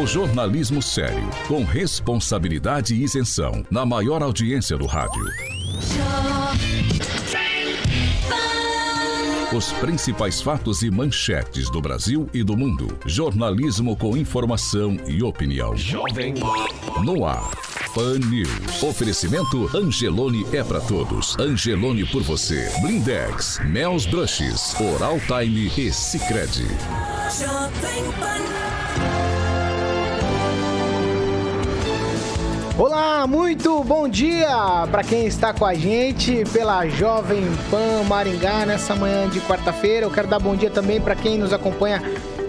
O jornalismo sério, com responsabilidade e isenção, na maior audiência do rádio. Os principais fatos e manchetes do Brasil e do mundo. Jornalismo com informação e opinião. Jovem No ar. Pan News. Oferecimento Angelone é pra todos. Angelone por você. Blindex, Mel's Brushes, Oral Time e Sicredi. Jovem Pan. Olá, muito bom dia para quem está com a gente pela Jovem Pan Maringá nessa manhã de quarta-feira. Eu quero dar bom dia também para quem nos acompanha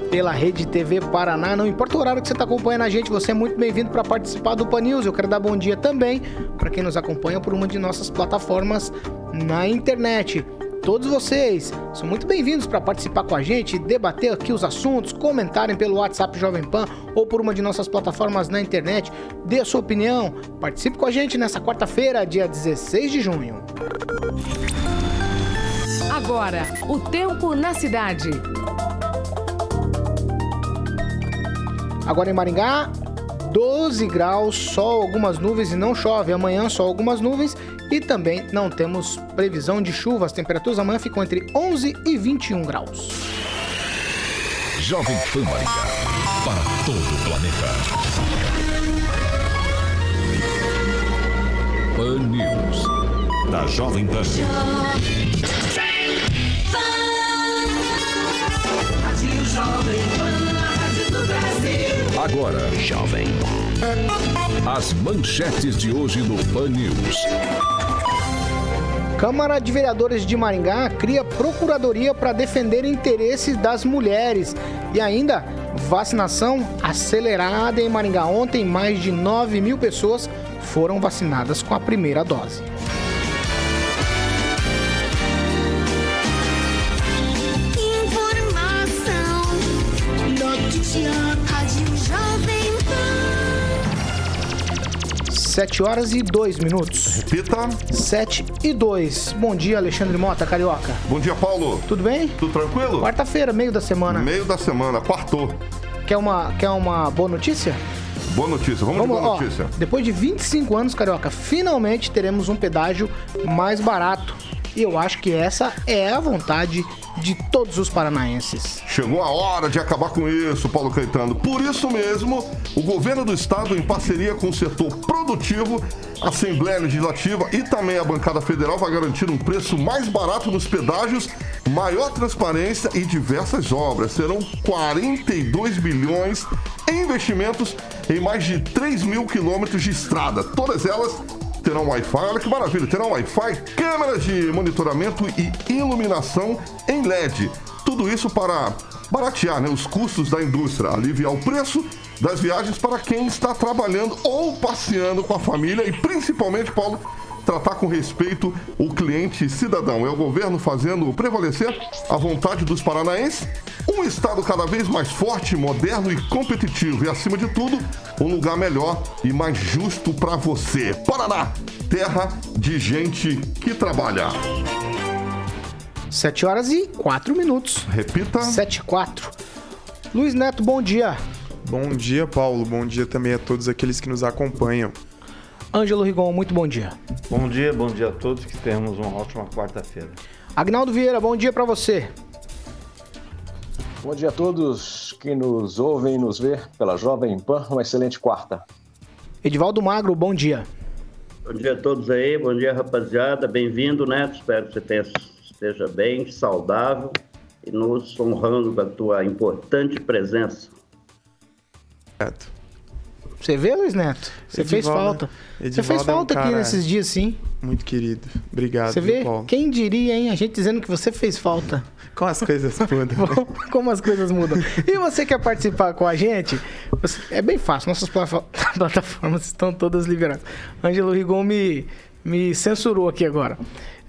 pela Rede TV Paraná. Não importa o horário que você está acompanhando a gente, você é muito bem-vindo para participar do Pan News. Eu quero dar bom dia também para quem nos acompanha por uma de nossas plataformas na internet. Todos vocês são muito bem-vindos para participar com a gente, debater aqui os assuntos, comentarem pelo WhatsApp Jovem Pan ou por uma de nossas plataformas na internet. Dê a sua opinião, participe com a gente nessa quarta-feira, dia 16 de junho. Agora, o tempo na cidade. Agora em Maringá, 12 graus, sol, algumas nuvens e não chove. Amanhã, só algumas nuvens e também não temos previsão de chuva. As temperaturas amanhã ficam entre 11 e 21 graus. Jovem Pan Maringá. Para todo o planeta. Pan News. Da Jovem Pan. Jovem Pan, Agora, Jovem. As manchetes de hoje no Pan News. Câmara de Vereadores de Maringá cria procuradoria para defender interesses das mulheres. E ainda, vacinação acelerada em Maringá. Ontem, mais de 9 mil pessoas foram vacinadas com a primeira dose. 7 horas e 2 minutos. Repita. 7 e 2. Bom dia, Alexandre Mota, Carioca. Bom dia, Paulo. Tudo bem? Tudo tranquilo? Quarta-feira, meio da semana. Meio da semana, quartou. Quer uma, quer uma boa notícia? Boa notícia, vamos, de boa ó, notícia. Depois de 25 anos, Carioca, finalmente teremos um pedágio mais barato. E eu acho que essa é a vontade de todos os paranaenses. Chegou a hora de acabar com isso, Paulo Caetano. Por isso mesmo, o governo do estado, em parceria com o setor produtivo, a Assembleia Legislativa e também a bancada federal, vai garantir um preço mais barato nos pedágios, maior transparência e diversas obras. Serão 42 bilhões em investimentos em mais de 3 mil quilômetros de estrada. Todas elas terão Wi-Fi, olha que maravilha, terão Wi-Fi, câmeras de monitoramento e iluminação em LED. Tudo isso para baratear né, os custos da indústria, aliviar o preço das viagens para quem está trabalhando ou passeando com a família e principalmente, Paulo, tratar com respeito o cliente cidadão. É o governo fazendo prevalecer a vontade dos paranaenses. Um estado cada vez mais forte, moderno e competitivo. E, acima de tudo, um lugar melhor e mais justo para você. Paraná, terra de gente que trabalha. 7 horas e 4 minutos. Repita. 7 e 4. Luiz Neto, bom dia. Bom dia, Paulo. Bom dia também a todos aqueles que nos acompanham. Ângelo Rigon, muito bom dia. Bom dia, bom dia a todos, que tenhamos uma ótima quarta-feira. Agnaldo Vieira, bom dia para você. Bom dia a todos que nos ouvem e nos vê pela Jovem Pan. Uma excelente quarta. Edivaldo Magro, bom dia. Bom dia a todos aí, bom dia rapaziada, bem-vindo, Neto. Espero que você tenha, esteja bem, saudável e nos honrando com a tua importante presença. Você vê, Luiz Neto? Você fez Edivaldo- falta. Você Edivaldo fez é um falta aqui nesses dias, sim. Muito querido. Obrigado, Você vê? Paulo. Quem diria, hein? A gente dizendo que você fez falta. Como as coisas mudam. né? Como as coisas mudam. E você quer participar com a gente? Você- É bem fácil. Nossas plata- plataformas estão todas liberadas. Ângelo Rigon me, me censurou aqui agora.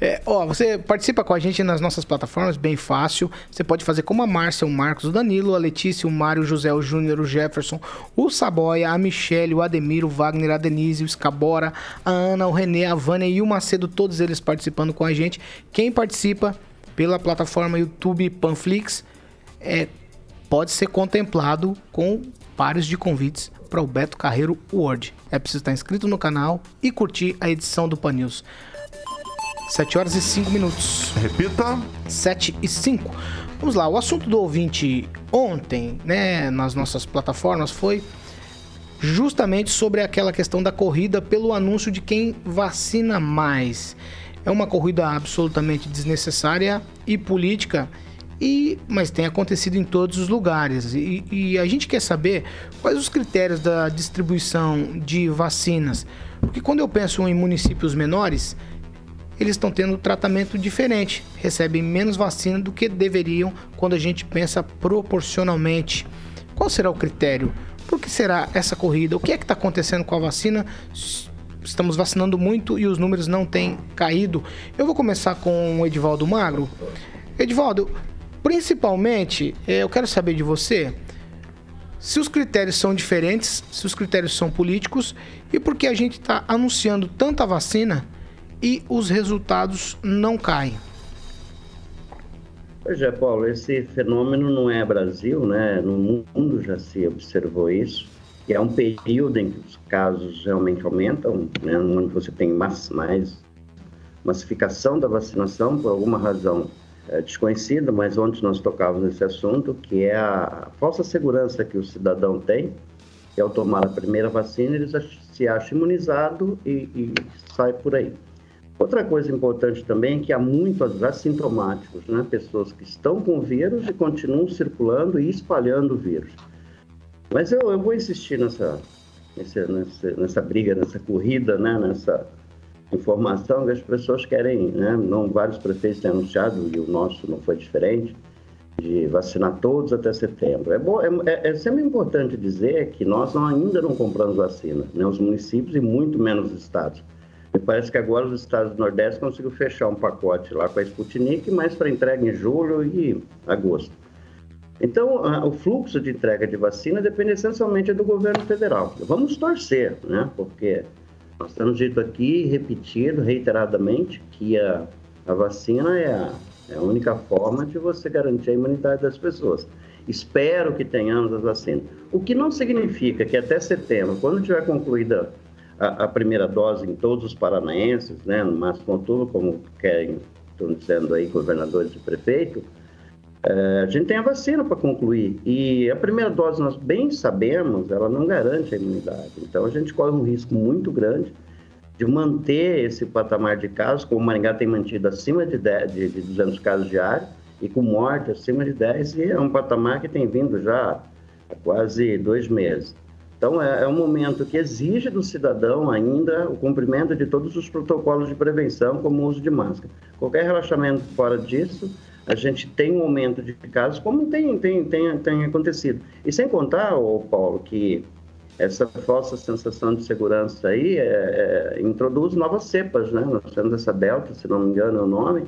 É, ó, você participa com a gente nas nossas plataformas, bem fácil. Você pode fazer como a Márcia, o Marcos, o Danilo, a Letícia, o Mário, o José, o Júnior, o Jefferson, o Saboia, a Michele, o Ademir, o Wagner, a Denise, o Escabora, a Ana, o Renê, a Vânia e o Macedo, todos eles participando com a gente. Quem participa pela plataforma YouTube Panflix é, pode ser contemplado com pares de convites para o Beto Carreiro World. É preciso estar inscrito no canal e curtir a edição do Pan News. 7 horas e 5 minutos. Repita. 7 e 5. Vamos lá, o assunto do ouvinte ontem, né, nas nossas plataformas foi justamente sobre aquela questão da corrida pelo anúncio de quem vacina mais. É uma corrida absolutamente desnecessária e política, e mas tem acontecido em todos os lugares. E, e a gente quer saber quais os critérios da distribuição de vacinas. Porque quando eu penso em municípios menores, eles estão tendo tratamento diferente, recebem menos vacina do que deveriam quando a gente pensa proporcionalmente. Qual será o critério? Por que será essa corrida? O que é que está acontecendo com a vacina? Estamos vacinando muito e os números não têm caído. Eu vou começar com o Edivaldo Magro. Edivaldo, principalmente, eh, eu quero saber de você se os critérios são diferentes, se os critérios são políticos e por que a gente está anunciando tanta vacina e os resultados não caem. Pois é, Paulo, esse fenômeno não é Brasil, né? No mundo já se observou isso. E é um período em que os casos realmente aumentam, né? Onde você tem mais, mais massificação da vacinação, por alguma razão é, desconhecida, mas ontem nós tocávamos nesse assunto, que é a falsa segurança que o cidadão tem, que ao tomar a primeira vacina, ele se acha imunizado e, e sai por aí. Outra coisa importante também é que há muitos assintomáticos, né? pessoas que estão com vírus e continuam circulando e espalhando o vírus. Mas eu, eu vou insistir nessa, nessa, nessa briga, nessa corrida, né? nessa informação que as pessoas querem. Né? Não, vários prefeitos têm anunciado, e o nosso não foi diferente, de vacinar todos até setembro. É, bom, é, é- é sempre importante dizer que nós não- ainda não compramos vacina, né? os municípios e muito menos os estados. Me parece que agora os estados do Nordeste conseguiram fechar um pacote lá com a Sputnik, mas para entrega em julho e agosto. Então, o fluxo de entrega de vacina depende essencialmente do governo federal. Vamos torcer, né? Porque nós temos dito aqui, repetido reiteradamente, que a, a vacina é a, é a única forma de você garantir a imunidade das pessoas. Espero que tenhamos as vacinas. O que não significa que até setembro, quando tiver concluída a, a primeira dose em todos os paranaenses, né, máximo contudo, como querem, estão dizendo aí, governadores e prefeitos, a gente tem a vacina para concluir. E a primeira dose, nós bem sabemos, ela não garante a imunidade. Então, a gente corre um risco muito grande de manter esse patamar de casos, como o Maringá tem mantido acima de, 10, de, de 200 casos diários, e com morte acima de 10, e é um patamar que tem vindo já há quase dois meses. Então, é, é um momento que exige do cidadão ainda o cumprimento de todos os protocolos de prevenção, como o uso de máscara. Qualquer relaxamento fora disso, a gente tem um aumento de casos, como tem, tem, tem, tem acontecido. E sem contar, ô Paulo, que essa falsa sensação de segurança aí é, é, introduz novas cepas, né? Nós temos essa Delta, se não me engano é o nome,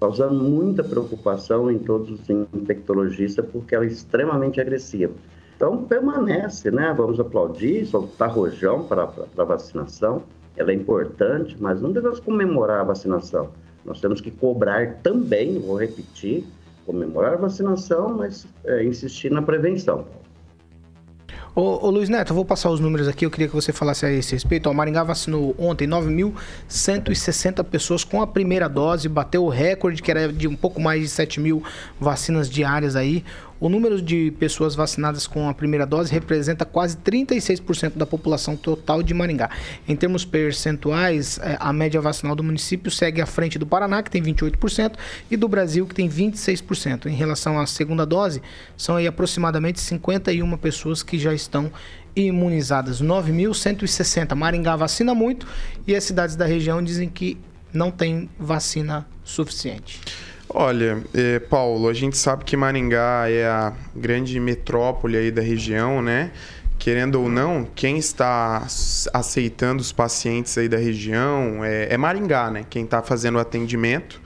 causando muita preocupação em todos os infectologistas, porque ela é extremamente agressiva. Então, permanece, né? Vamos aplaudir, soltar rojão para a vacinação. Ela é importante, mas não devemos comemorar a vacinação. Nós temos que cobrar também, vou repetir, comemorar a vacinação, mas é, insistir na prevenção. Ô, ô, Luiz Neto, eu vou passar os números aqui, eu queria que você falasse a esse respeito. O Maringá vacinou ontem 9.160 pessoas com a primeira dose, bateu o recorde, que era de um pouco mais de 7 mil vacinas diárias aí. O número de pessoas vacinadas com a primeira dose representa quase 36% da população total de Maringá. Em termos percentuais, eh, a média vacinal do município segue à frente do Paraná, que tem 28%, e do Brasil, que tem 26%. Em relação à segunda dose, são aí aproximadamente 51 pessoas que já estão imunizadas. 9.160. Maringá vacina muito e as cidades da região dizem que não tem vacina suficiente? Olha, é, Paulo, a gente sabe que Maringá é a grande metrópole aí da região, né? Querendo ou não, quem está aceitando os pacientes aí da região é, é Maringá, né? Quem está fazendo o atendimento.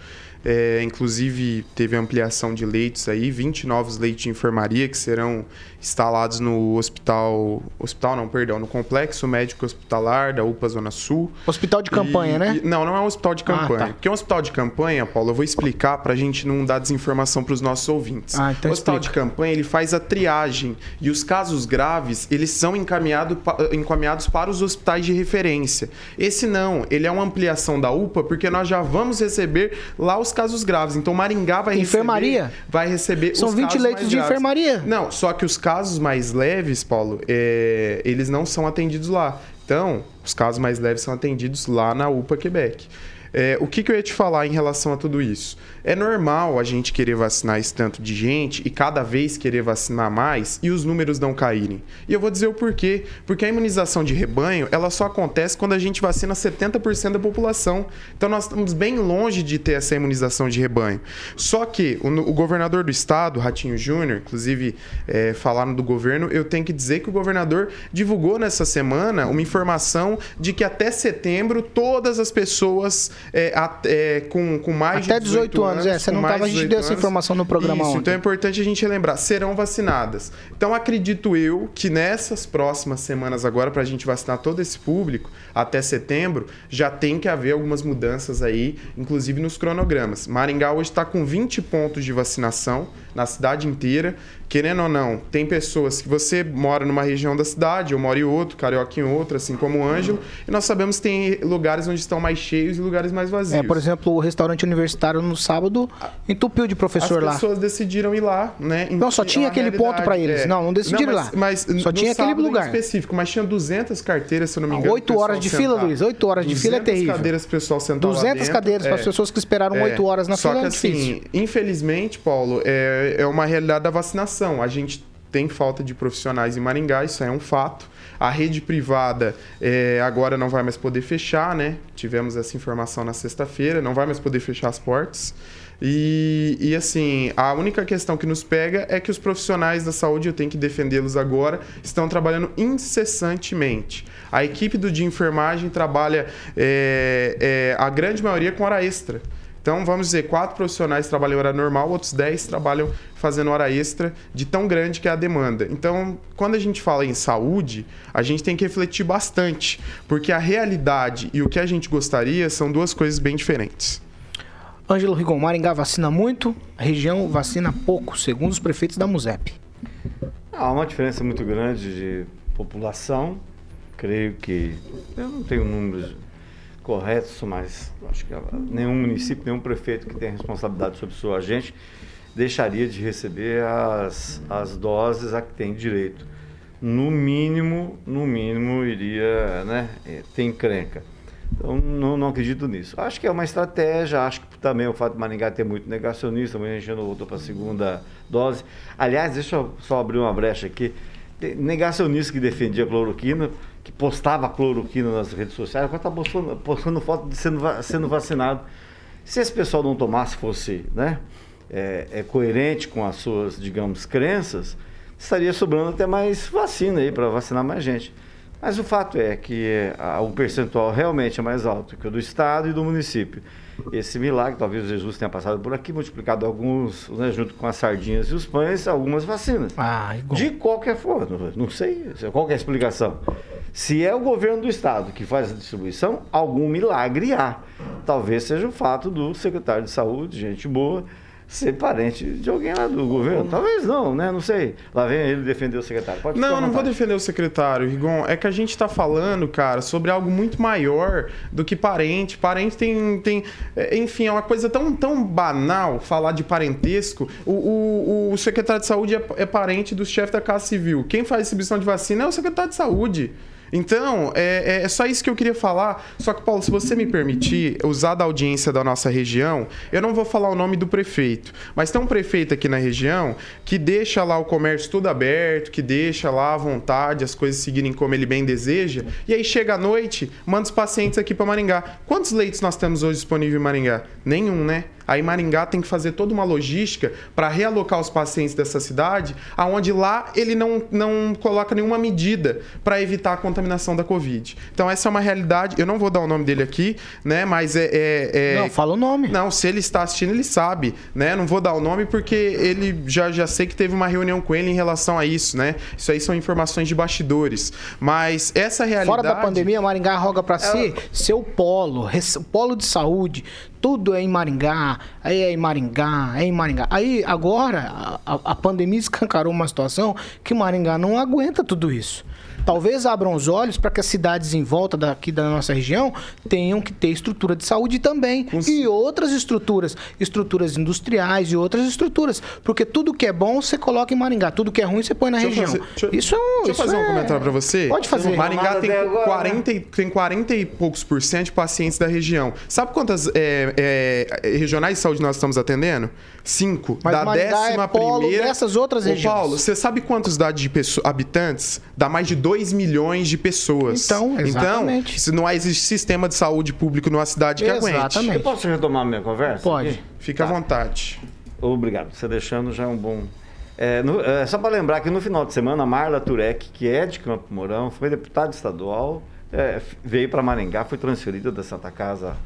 É, inclusive, teve ampliação de leitos aí, 20 novos leitos de enfermaria que serão instalados no hospital. Hospital não, perdão, no Complexo Médico Hospitalar da UPA Zona Sul. Hospital de campanha, E- né? e- não, não é um hospital de campanha. Ah, tá. Porque um hospital de campanha, Paulo, eu vou explicar para a gente não dar desinformação para os nossos ouvintes. Ah, então o hospital explica. de campanha ele faz a triagem e os casos graves eles são encaminhado pa- encaminhados para os hospitais de referência. Esse não, ele é uma ampliação da UPA porque nós já vamos receber lá os casos graves. Então Maringá vai Enfermaria? receber, vai receber São os 20 casos leitos de graves. enfermaria. Não, só que os casos mais leves, Paulo, é, eles não são atendidos lá. Então, os casos mais leves são atendidos lá na UPA Quebec. É, o que, que eu ia te falar em relação a tudo isso? É normal a gente querer vacinar esse tanto de gente e cada vez querer vacinar mais e os números não caírem. E eu vou dizer o porquê. Porque a imunização de rebanho, ela só acontece quando a gente vacina 70% da população. Então nós estamos bem longe de ter essa imunização de rebanho. Só que o, o governador do estado, Ratinho Júnior, inclusive é, falaram do governo, eu tenho que dizer que o governador divulgou nessa semana uma informação de que até setembro todas as pessoas é, é, com, com mais Até de 18 anos, é, você não mais tava- a gente 18 deu essa anos. informação no programa Isso, ontem. então é importante a gente lembrar, serão vacinadas. Então acredito eu que nessas próximas semanas agora, para a gente vacinar todo esse público, até setembro, já tem que haver algumas mudanças aí, inclusive nos cronogramas. Maringá hoje está com 20 pontos de vacinação na cidade inteira. Querendo ou não, tem pessoas que você mora numa região da cidade, eu moro em outro, carioca em outra, assim como o Ângelo, e nós sabemos que tem lugares onde estão mais cheios e lugares mais vazios. É, por exemplo, o restaurante universitário no sábado entupiu de professor As lá. pessoas decidiram ir lá, né? Não, só É tinha aquele ponto pra realidade, eles. Não, não decidiram mas- lá. Mas, Só tinha aquele lugar. específico, mas tinha 200 carteiras, se eu não me engano. oito pro pessoal horas de fila, sentar. Luiz, oito horas de fila é 200 terrível. cadeiras pro pessoal sentar lá 200 dentro, cadeiras para as é. pessoas que esperaram É. 8 horas na Só fila que é difícil. assim, infelizmente, Paulo, é, é uma realidade da vacinação. A gente tem falta de profissionais em Maringá, isso é um fato. A rede privada é, agora não vai mais poder fechar, né? Tivemos essa informação na sexta-feira, não vai mais poder fechar as portas. E, e assim, a única questão que nos pega é que os profissionais da saúde, eu tenho que defendê-los agora, estão trabalhando incessantemente. A equipe do de enfermagem trabalha, é, é, a grande maioria, com hora extra. Então, vamos dizer, quatro profissionais trabalham em hora normal, outros dez trabalham fazendo hora extra, de tão grande que é a demanda. Então, quando a gente fala em saúde, a gente tem que refletir bastante, porque a realidade e o que a gente gostaria são duas coisas bem diferentes. Ângelo Rigon, Maringá vacina muito, a região vacina pouco, segundo os prefeitos da MUSEP. Há uma diferença muito grande de população. Creio que. Eu não tenho números corretos, mas acho que nenhum município, nenhum prefeito que tenha responsabilidade sobre sua agente deixaria de receber as, as doses a que tem direito. No mínimo, no mínimo, iria né, eh, ter encrenca. Então, não, não acredito nisso. Acho que é uma estratégia, acho que também o fato de Maringá ter muito negacionista, muita gente não voltou para a segunda dose. Aliás, deixa eu só abrir uma brecha aqui. Negacionista que defendia cloroquina, que postava cloroquina nas redes sociais, agora está postando, postando foto de sendo, sendo vacinado. Se esse pessoal não tomasse, fosse né, é, é coerente com as suas, digamos, crenças, estaria sobrando até mais vacina aí para vacinar mais gente. Mas o fato é que ah, o percentual realmente é mais alto que o do Estado e do município. Esse milagre, talvez Jesus tenha passado por aqui, multiplicado alguns, né, junto com as sardinhas e os pães, algumas vacinas. Ah, igual. De qualquer forma, não sei qual que é a explicação. Se é o governo do estado que faz a distribuição, algum milagre há. Talvez seja o fato do secretário de saúde, gente boa, ser parente de alguém lá do governo. Talvez não, né? Não sei. Lá vem ele defender o secretário. Pode Não, não vou defender o secretário, Rigon. É que a gente tá falando, cara, sobre algo muito maior do que parente. Parente tem. tem é, enfim, é uma coisa tão, tão banal falar de parentesco. O, o, o secretário de saúde é, é parente do chefe da Casa Civil. Quem faz distribuição de vacina é o secretário de saúde. Então, é, é só isso que eu queria falar. Só que, Paulo, se você me permitir usar da audiência da nossa região, eu não vou falar o nome do prefeito, mas tem um prefeito aqui na região que deixa lá o comércio tudo aberto, que deixa lá à vontade as coisas seguirem como ele bem deseja, e aí chega à noite, manda os pacientes aqui para Maringá. Quantos leitos nós temos hoje disponíveis em Maringá? Nenhum, né? Aí Maringá tem que fazer toda uma logística para realocar os pacientes dessa cidade, aonde lá ele não, não coloca nenhuma medida para evitar a contaminação da Covid. Então essa é uma realidade. Eu não vou dar o nome dele aqui, né? Mas é, é, é... Não, fala o nome. Não, se ele está assistindo, ele sabe, né? Não vou dar o nome porque ele já, já sei que teve uma reunião com ele em relação a isso, né? Isso aí são informações de bastidores. Mas essa realidade. Fora da pandemia, Maringá roga para si ser o polo, o polo de saúde tudo é em Maringá, aí é em Maringá, é em Maringá. Aí agora a, a pandemia escancarou uma situação que Maringá não aguenta tudo isso talvez abram os olhos para que as cidades em volta daqui da nossa região tenham que ter estrutura de saúde também. E outras estruturas, estruturas industriais e outras estruturas. Porque tudo que é bom você coloca em Maringá, tudo que é ruim você põe na deixa região. Fazer, deixa, isso é Deixa eu fazer é... um comentário para você. Pode fazer. Maringá tem 40, né? tem 40 e poucos por cento de pacientes da região. Sabe quantas é, é, regionais de saúde nós estamos atendendo? Cinco. Mas da Maringá décima é primeira. dessas outras Ô, regiões. Paulo, você sabe quantos dados de pessoas, habitantes? Dá mais de 2 milhões de pessoas. Então, exatamente. Então, se não existe sistema de saúde público numa cidade que exatamente. aguente. Eu posso retomar minha conversa? Pode. Aqui? Fica tá. à vontade. Obrigado. Você deixando já é um bom. É, no, é, só para lembrar que no final de semana, a Marla Turek, que é de Campo Mourão, foi deputada estadual, é, veio para Maringá, foi transferida da Santa Casa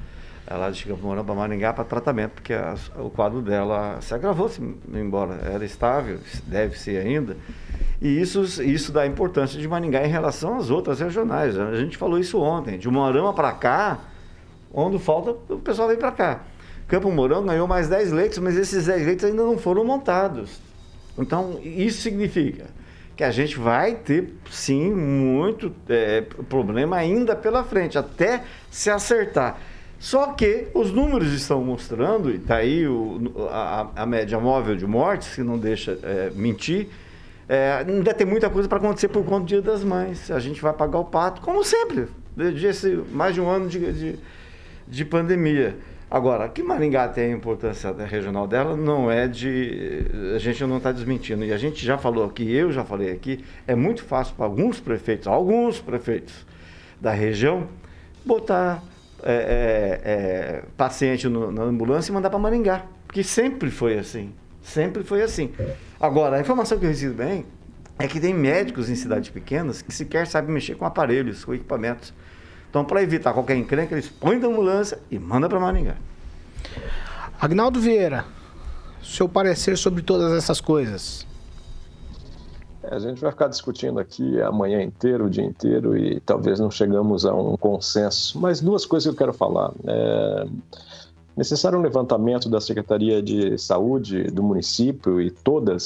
ela de Campo Mourão para Maringá para tratamento, porque a, o quadro dela se agravou, -se, embora era estável, deve ser ainda. E isso, isso dá importância de Maringá em relação às outras regionais. A gente falou isso ontem. De Moarama para cá, onde falta, o pessoal vem para cá. Campo Mourão ganhou mais 10 leitos, mas esses 10 leitos ainda não foram montados. Então, isso significa que a gente vai ter, sim, muito é, problema ainda pela frente, até se acertar. Só que os números estão mostrando, e está aí o, a, a, média móvel de mortes, que não deixa é, mentir, é, ainda tem muita coisa para acontecer por conta do Dia das Mães. A gente vai pagar o pato, como sempre, desde mais de um ano de, de, de pandemia. Agora, que Maringá tem a importância regional dela, não é de. A gente não está desmentindo. E a gente já falou aqui, eu já falei aqui, é muito fácil para alguns prefeitos, alguns prefeitos da região, botar é, é, é, paciente no, na ambulância e mandar para Maringá. Porque sempre foi assim. Sempre foi assim. Agora, a informação que eu recebi bem é que tem médicos em cidades pequenas que sequer sabem mexer com aparelhos, com equipamentos. Então, para evitar qualquer encrenca, eles põem da ambulância e mandam para Maringá. Agnaldo Vieira, seu parecer sobre todas essas coisas. É, a gente vai ficar discutindo aqui amanhã inteiro, o dia inteiro, e talvez não chegamos a um consenso. Mas duas coisas que eu quero falar. É necessário um levantamento da Secretaria de Saúde do município e todas as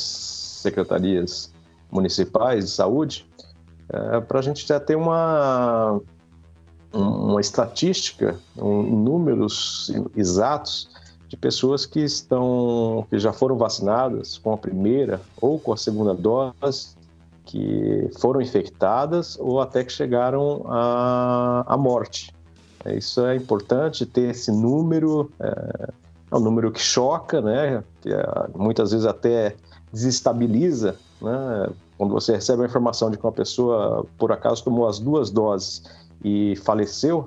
secretarias municipais de saúde é, para a gente já ter uma, uma estatística, um, números exatos de pessoas que estão que já foram vacinadas com a primeira ou com a segunda dose, que foram infectadas ou até que chegaram à, à morte. Isso é importante ter esse número, é, é um número que choca, né? Que é, muitas vezes até desestabiliza, né? Quando você recebe a informação de que uma pessoa por acaso tomou as duas doses e faleceu,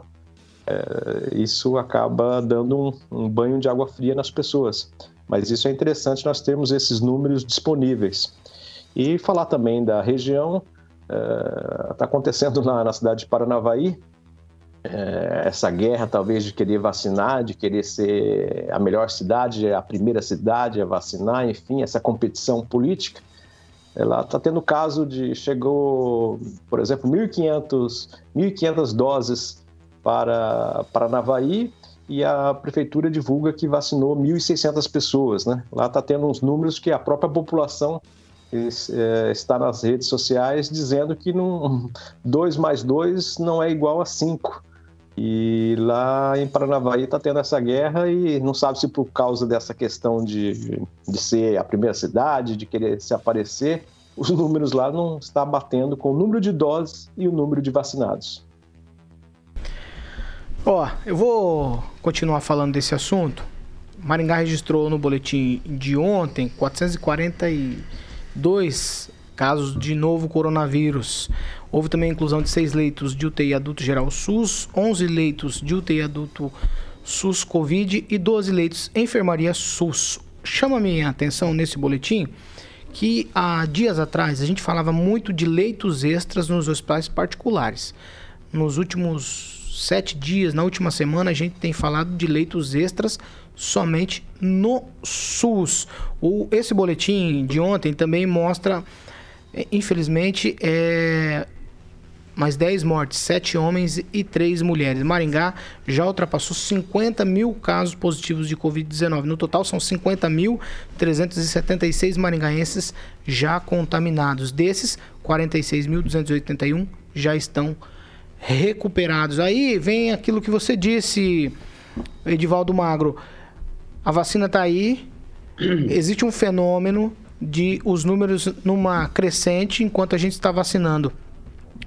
é, isso acaba dando um, um banho de água fria nas pessoas. Mas isso é interessante nós termos esses números disponíveis. E falar também da região, está é, acontecendo na, na cidade de Paranavaí, é, essa guerra talvez de querer vacinar, de querer ser a melhor cidade, a primeira cidade a vacinar, enfim, essa competição política, ela está tendo caso de chegou, por exemplo, 1.500 1.500 doses para para Navaí e a prefeitura divulga que vacinou 1.600 pessoas, né? Lá está tendo uns números que a própria população é, está nas redes sociais dizendo que 2 mais 2 não é igual a 5. E lá em Paranavaí está tendo essa guerra e não sabe se por causa dessa questão de, de ser a primeira cidade, de querer se aparecer, os números lá não estão batendo com o número de doses e o número de vacinados. Ó, eu vou continuar falando desse assunto. Maringá registrou no boletim de ontem 442 casos de novo coronavírus. Houve também a inclusão de seis leitos de UTI adulto geral SUS, 11 leitos de UTI adulto SUS Covid e 12 leitos enfermaria SUS. Chama minha atenção nesse boletim que há dias atrás a gente falava muito de leitos extras nos hospitais particulares. Nos últimos sete dias, na última semana, a gente tem falado de leitos extras somente no SUS. O, esse boletim de ontem também mostra, é, infelizmente, é, mais 10 mortes, 7 homens e 3 mulheres. Maringá já ultrapassou 50 mil casos positivos de Covid-19. No total, são 50.376 maringaenses já contaminados. Desses, 46.281 já estão contaminados recuperados. Aí vem aquilo que você disse, Edivaldo Magro. A vacina está aí, existe um fenômeno de os números numa crescente enquanto a gente está vacinando.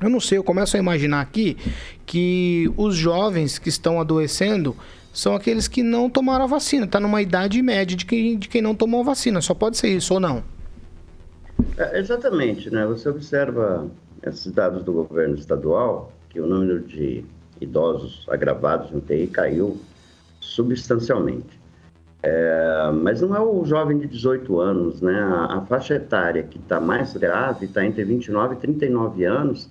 Eu não sei, eu começo a imaginar aqui que os jovens que estão adoecendo são aqueles que não tomaram a vacina. Está numa idade média de quem, de quem não tomou a vacina. Só pode ser isso ou não? É, exatamente, né? Você observa esses dados do governo estadual, que o número de idosos agravados no TI caiu substancialmente. É, mas não é o jovem de 18 anos, né? A, a faixa etária que está mais grave está entre 29 e 39 anos,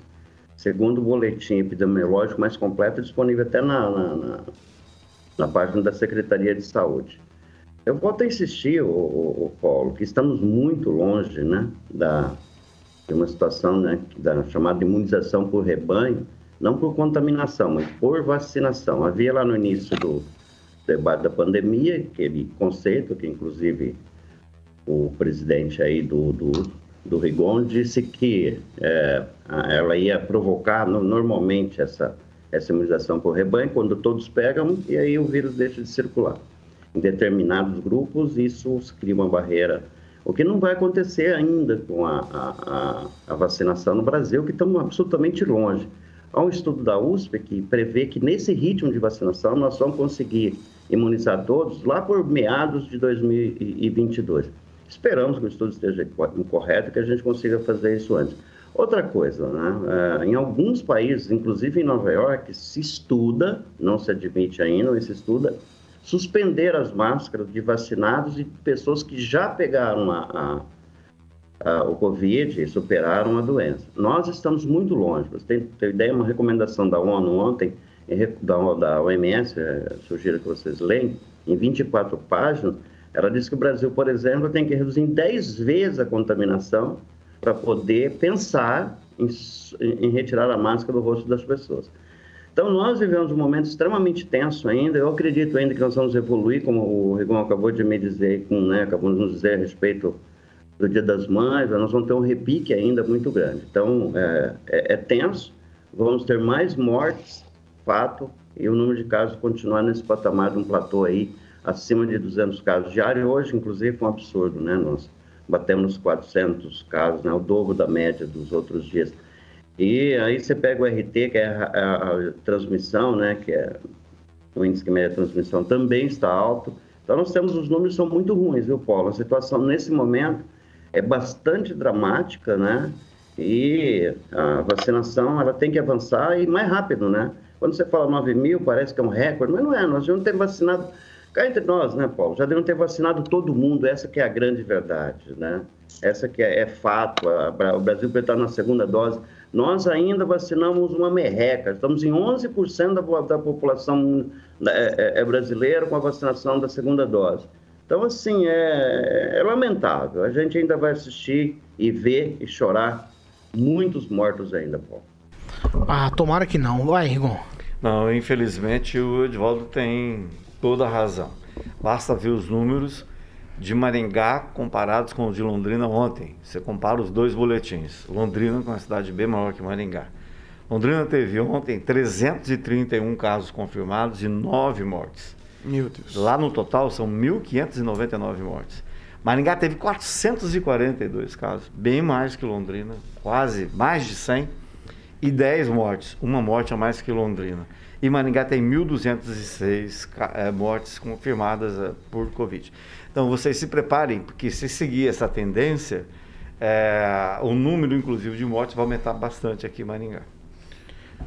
segundo o boletim epidemiológico mais completo, disponível até na, na, na, na página da Secretaria de Saúde. Eu volto a insistir, o, o, Paulo, que estamos muito longe né, da, de uma situação né, da chamada imunização por rebanho, não por contaminação, mas por vacinação. Havia lá no início do debate da pandemia aquele conceito que, inclusive, o presidente aí do, do, do Rigon disse que é, ela ia provocar no, normalmente essa, essa imunização por rebanho, quando todos pegam, e aí o vírus deixa de circular. Em determinados grupos, isso cria uma barreira, o que não vai acontecer ainda com a, a, a vacinação no Brasil, que estamos absolutamente longe. Há um estudo da USP que prevê que nesse ritmo de vacinação nós vamos conseguir imunizar todos lá por meados de 2022. Esperamos que o estudo esteja correto e que a gente consiga fazer isso antes. Outra coisa, né? É, em alguns países, inclusive em Nova York, se estuda, não se admite ainda, mas se estuda, suspender as máscaras de vacinados e pessoas que já pegaram a, a uh, o Covid superaram a doença. Nós estamos muito longe. Você tem, tem ideia, uma recomendação da ONU ontem, da, da OMS, é, sugiro que vocês leiam, em 24 páginas, ela diz que o Brasil, por exemplo, tem que reduzir em 10 vezes a contaminação para poder pensar em, em, retirar a máscara do rosto das pessoas. Então, nós vivemos um momento extremamente tenso ainda. Eu acredito ainda que nós vamos evoluir, como o Rigon acabou de me dizer, com, né, acabou de nos dizer a respeito do Dia das Mães, nós vamos ter um repique ainda muito grande. Então, é, é, é tenso, vamos ter mais mortes, fato, e o número de casos continuar nesse patamar de um platô aí, acima de 200 casos diários. Hoje, inclusive, foi um absurdo, né? Nós batemos 400 casos, né? o dobro da média dos outros dias. E aí você pega o RT, que é a, a, a transmissão, né? Que é o índice de média de transmissão também está alto. Então, nós temos, os números são muito ruins, viu, Paulo? A situação, nesse momento, é bastante dramática, né? E a vacinação ela tem que avançar e mais rápido, né? Quando você fala 9 mil, parece que é um recorde, mas não é. Nós já não temos vacinado, cá entre nós, né, Paulo? Já devemos ter vacinado todo mundo, essa que é a grande verdade, né? Essa que é, é fato. A, o Brasil está na segunda dose. Nós ainda vacinamos uma merreca, estamos em 11% da, da população é, é, é brasileira com a vacinação da segunda dose. Então, assim, é, é lamentável. A gente ainda vai assistir e ver e chorar muitos mortos ainda, Paulo. Ah, tomara que não. Vai, Rigon. Não, infelizmente o Edvaldo tem toda a razão. Basta ver os números de Maringá comparados com os de Londrina ontem. Você compara os dois boletins. Londrina com uma cidade bem maior que Maringá. Londrina teve ontem 331 casos confirmados e 9 mortes. Meu Deus. Lá no total são 1.599 mortes. Maringá teve 442 casos, bem mais que Londrina, quase mais de 100, e 10 mortes, uma morte a mais que Londrina. E Maringá tem 1.206 é, mortes confirmadas é, por Covid. Então vocês se preparem, porque se seguir essa tendência, é, o número, inclusive, de mortes vai aumentar bastante aqui em Maringá.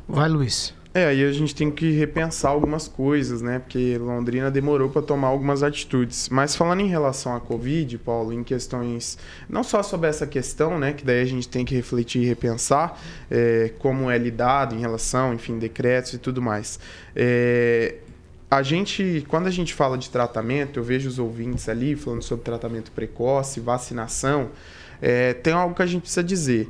Vai, Luiz. É, aí a gente tem que repensar algumas coisas, né? Porque Londrina demorou para tomar algumas atitudes. Mas falando em relação à Covid, Paulo, em questões não só sobre essa questão, né? Que daí a gente tem que refletir e repensar é, como é lidado em relação, enfim, decretos e tudo mais. É, a gente, quando a gente fala de tratamento, eu vejo os ouvintes ali falando sobre tratamento precoce, vacinação. É, tem algo que a gente precisa dizer.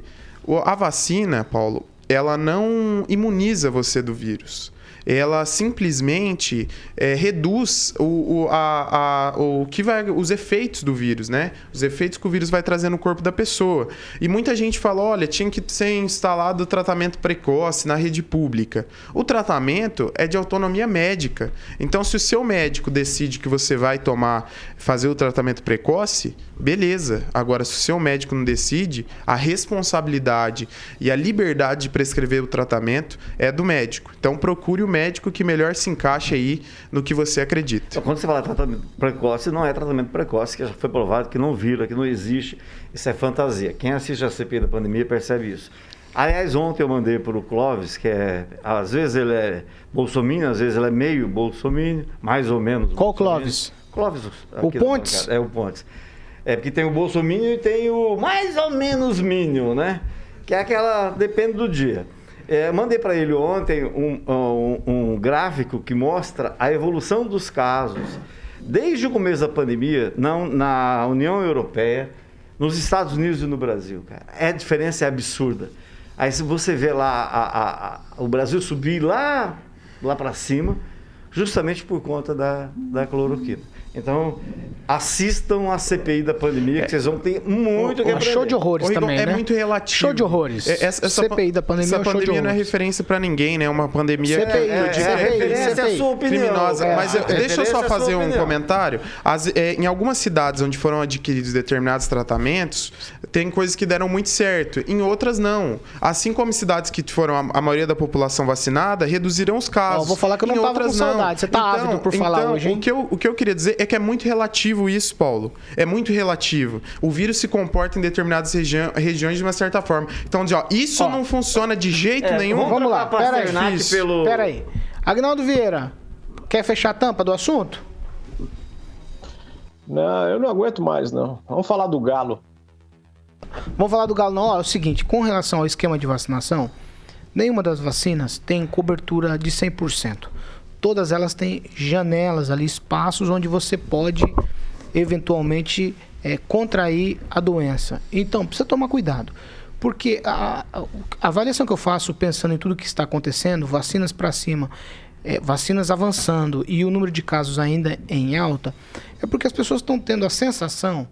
A vacina, Paulo, ela não imuniza você do vírus ela simplesmente é, reduz o, o, a, a, o que vai, os efeitos do vírus, né? Os efeitos que o vírus vai trazer no corpo da pessoa. E muita gente fala: olha, tinha que ser instalado tratamento precoce na rede pública. O tratamento é de autonomia médica. Então, se o seu médico decide que você vai tomar, fazer o tratamento precoce, beleza. Agora, se o seu médico não decide, a responsabilidade e a liberdade de prescrever o tratamento é do médico. Então, procure o médico que melhor se encaixe aí no que você acredita. Então, quando você fala tratamento precoce, não é tratamento precoce, que já foi provado que não vira, que não existe. Isso é fantasia. Quem assiste a CPI da pandemia percebe isso. Aliás, ontem eu mandei para o Clóvis, que é. Às vezes ele é bolsominion, às vezes ele é meio bolsominion, mais ou menos. Qual Clóvis? Clóvis. O Pontes? É o Pontes. É porque tem o bolsominion e tem o mais ou menos mínimo, né? Que é aquela. depende do dia. É, mandei para ele ontem um, um, um, gráfico que mostra a evolução dos casos desde o começo da pandemia não, na União Europeia, nos Estados Unidos e no Brasil. Cara. É, a diferença é absurda. Aí se você vê lá a, a, a, o Brasil subir lá, lá para cima, justamente por conta da, da cloroquina. Então, assistam a CPI da pandemia, que vocês vão ter muito que aprender. Show de horrores Rigon, também, É né? muito relativo. Show de horrores. É, essa, essa CPI da pandemia essa é um show pandemia de não é referência para ninguém, né? É uma pandemia CPI, é, é, de- é, referência CPI. à sua opinião. criminosa. É, Mas eu- a deixa eu só é a fazer um comentário. As- é, em algumas cidades onde foram adquiridos determinados tratamentos, tem coisas que deram muito certo. Em outras, não. Assim como cidades que foram a, a maioria da população vacinada, reduziram os casos. Ó, vou falar que eu não em tava outras, com saudade. Você tá ávido por falar então, hoje, hein? O que, eu, o que eu queria dizer é que é muito relativo isso, Paulo. É muito relativo. O vírus se comporta em determinadas região- regiões de uma certa forma. Então, ó, isso Ó. não funciona de jeito É, nenhum. Vamos lá, trocar pera aí. Pasternak Difícil. pelo... Pera aí. Agnaldo Vieira, quer fechar a tampa do assunto? Não, eu não aguento mais, não. Vamos falar do Galo. Vamos falar do Galo, não. Ó, é o seguinte, com relação ao esquema de vacinação, nenhuma das vacinas tem cobertura de 100%. Todas elas têm janelas ali, espaços onde você pode eventualmente é, contrair a doença. Então, precisa tomar cuidado. Porque a, a- avaliação que eu faço pensando em tudo que está acontecendo, vacinas para cima, é, vacinas avançando e o número de casos ainda em alta, é porque as pessoas estão tendo a sensação,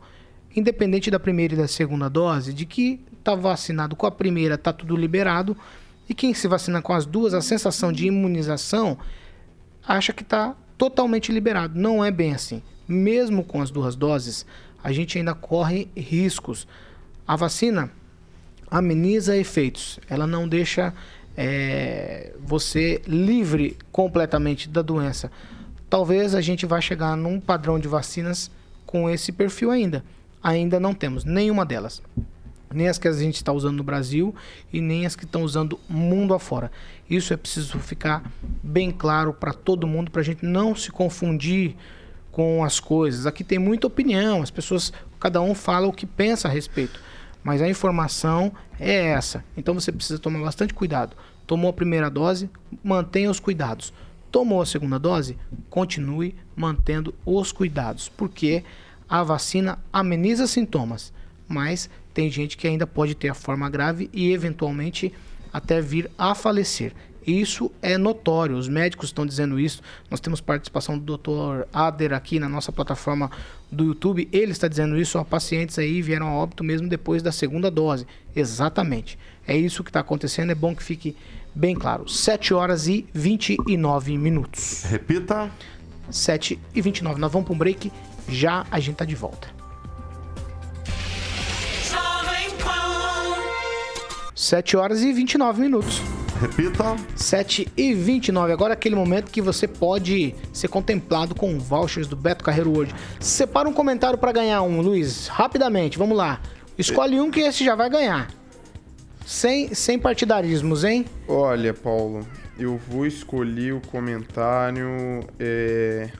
independente da primeira e da segunda dose, de que está vacinado com a primeira, está tudo liberado, e quem se vacina com as duas, a sensação de imunização acha que está totalmente liberado. Não é bem assim. Mesmo com as duas doses, a gente ainda corre riscos. A vacina ameniza efeitos. Ela não deixa é, você livre completamente da doença. Talvez a gente vá chegar num padrão de vacinas com esse perfil ainda. Ainda não temos nenhuma delas. Nem as que a gente está usando no Brasil e nem as que estão usando mundo afora. Isso é preciso ficar bem claro para todo mundo, para a gente não se confundir com as coisas. Aqui tem muita opinião, as pessoas, cada um fala o que pensa a respeito. Mas a informação é essa. Então você precisa tomar bastante cuidado. Tomou a primeira dose, mantenha os cuidados. Tomou a segunda dose, continue mantendo os cuidados, porque a vacina ameniza sintomas, mas tem gente que ainda pode ter a forma grave e eventualmente até vir a falecer. Isso é notório, os médicos estão dizendo isso. Nós temos participação do Dr. Ader aqui na nossa plataforma do YouTube. Ele está dizendo isso, ó, pacientes aí vieram a óbito mesmo depois da segunda dose. Exatamente. É isso que está acontecendo, é bom que fique bem claro. 7 horas e 29 minutos. Repita. 7 e 29. Nós vamos para um break, já a gente tá de volta. 7 horas e 29 minutos. Repita. 7 e 29. Agora é aquele momento que você pode ser contemplado com vouchers do Beto Carreiro World. Separa um comentário para ganhar um, Luiz. Rapidamente, vamos lá. Escolhe um que esse já vai ganhar. Sem, sem partidarismos, hein? Olha, Paulo, eu vou escolher o comentário. é,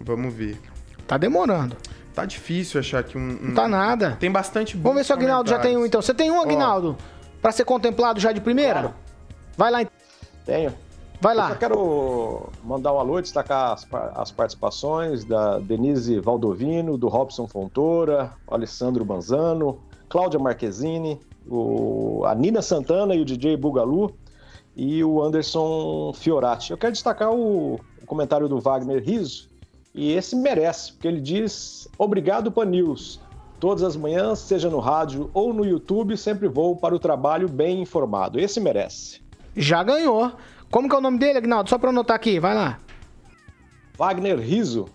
Vamos ver. Tá demorando. Tá difícil achar aqui um. um- Não tá nada. Tem bastante Vamos ver se o Aguinaldo já tem um, então. Você tem um, Aguinaldo? Pra ser contemplado já de primeira? Claro. Vai lá, Tenho. vai Eu só lá. quero mandar um alô, destacar as, as participações da Denise Valdovino, do Robson Fontoura, Alessandro Manzano, Cláudia Marquezine, o, a Nina Santana e o DJ Bugalu e o Anderson Fiorati. Eu quero destacar o, o comentário do Wagner Riso, e esse merece, porque ele diz: Obrigado, Pan News. Todas as manhãs, seja no rádio ou no YouTube, sempre vou para o trabalho bem informado. Esse merece. Já ganhou. Como que é o nome dele, Aguinaldo? Só pra eu anotar aqui, vai lá. Wagner Riso.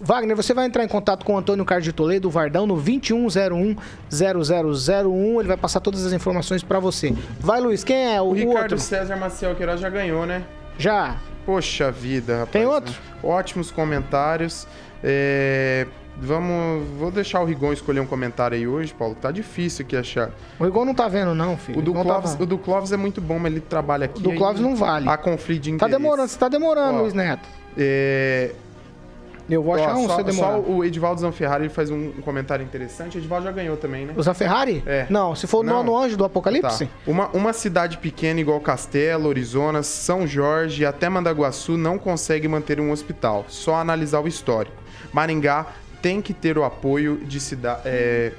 Wagner, você vai entrar em contato com o Antônio Carlos de Toledo, o Vardão, no 2101-0001. Ele vai passar todas as informações pra você. Vai, Luiz, quem é o, O o Ricardo outro? César Maciel Queiroz já ganhou, né? Já. Poxa vida, rapaz. Tem outro? Ótimos comentários. É, Vamos. Vou deixar o Rigon escolher um comentário aí hoje, Paulo. Tá difícil aqui achar. O Igor não tá vendo, não, filho. O do, tá Clóvis, vendo. o do Clóvis é muito bom, mas ele trabalha aqui. O do Clóvis não vale. Há conflito de Tá interesse. demorando, você tá demorando, Ó, Luiz Neto. É, Eu vou achar ó, um, só, você demorar. só o Edivaldo Zanferrari faz um, comentário interessante. O Edivaldo já ganhou também, né? O Ferrari? É. Não, se for o nono anjo do Apocalipse? Tá. Uma, uma cidade pequena igual Castelo, Arizona, São Jorge e até Mandaguaçu não consegue manter um hospital. Só analisar o histórico. Maringá tem que ter o apoio de cidade.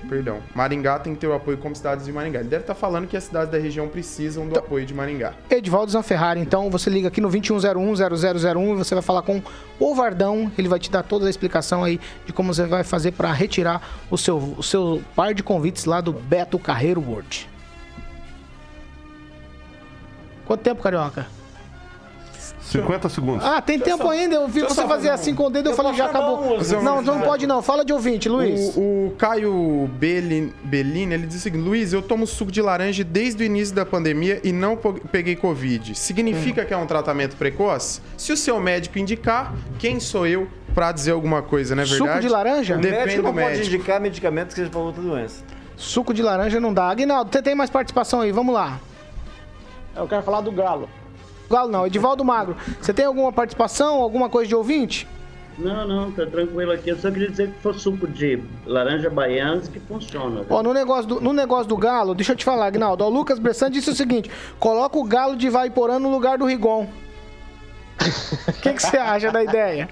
perdão. Maringá tem que ter o apoio como cidades de Maringá. Ele deve estar falando que as cidades da região precisam do Então- apoio de Maringá. Edivaldo Zanferrari, então você liga aqui no 2101-0001 e você vai falar com o Vardão, ele vai te dar toda a explicação aí de como você vai fazer para retirar o seu, o seu par de convites lá do Beto Carreiro World. Quanto tempo, Carioca? 50 segundos. Ah, tem tempo ainda, eu vi deixa eu você só fazer assim com o dedo, eu, eu falei, já acabou. Não, não pode não, fala de ouvinte, Luiz. O, o Caio Belli- Bellini, ele diz o seguinte: Luiz, eu tomo suco de laranja desde o início da pandemia e não peguei Covid. Significa que é um tratamento precoce? Se o seu médico indicar, quem sou eu pra dizer alguma coisa, não é Suco verdade? de laranja? O Depende médico do não pode médico. indicar medicamento que seja para outra doença. Suco de laranja não dá. Aguinaldo, você tem mais participação aí, vamos lá. Eu quero falar do Galo. Galo não, Edivaldo Magro, você tem alguma participação, alguma coisa de ouvinte? Não, não, tá tranquilo aqui. Eu só queria dizer que for suco de laranja baiana que funciona. Ó, no negócio, do, no negócio do Galo, deixa eu te falar, Agnaldo. Ó, o Lucas Bressan disse o seguinte: coloca o Galo de Vaiporã no lugar do Rigon. O que que você acha da ideia?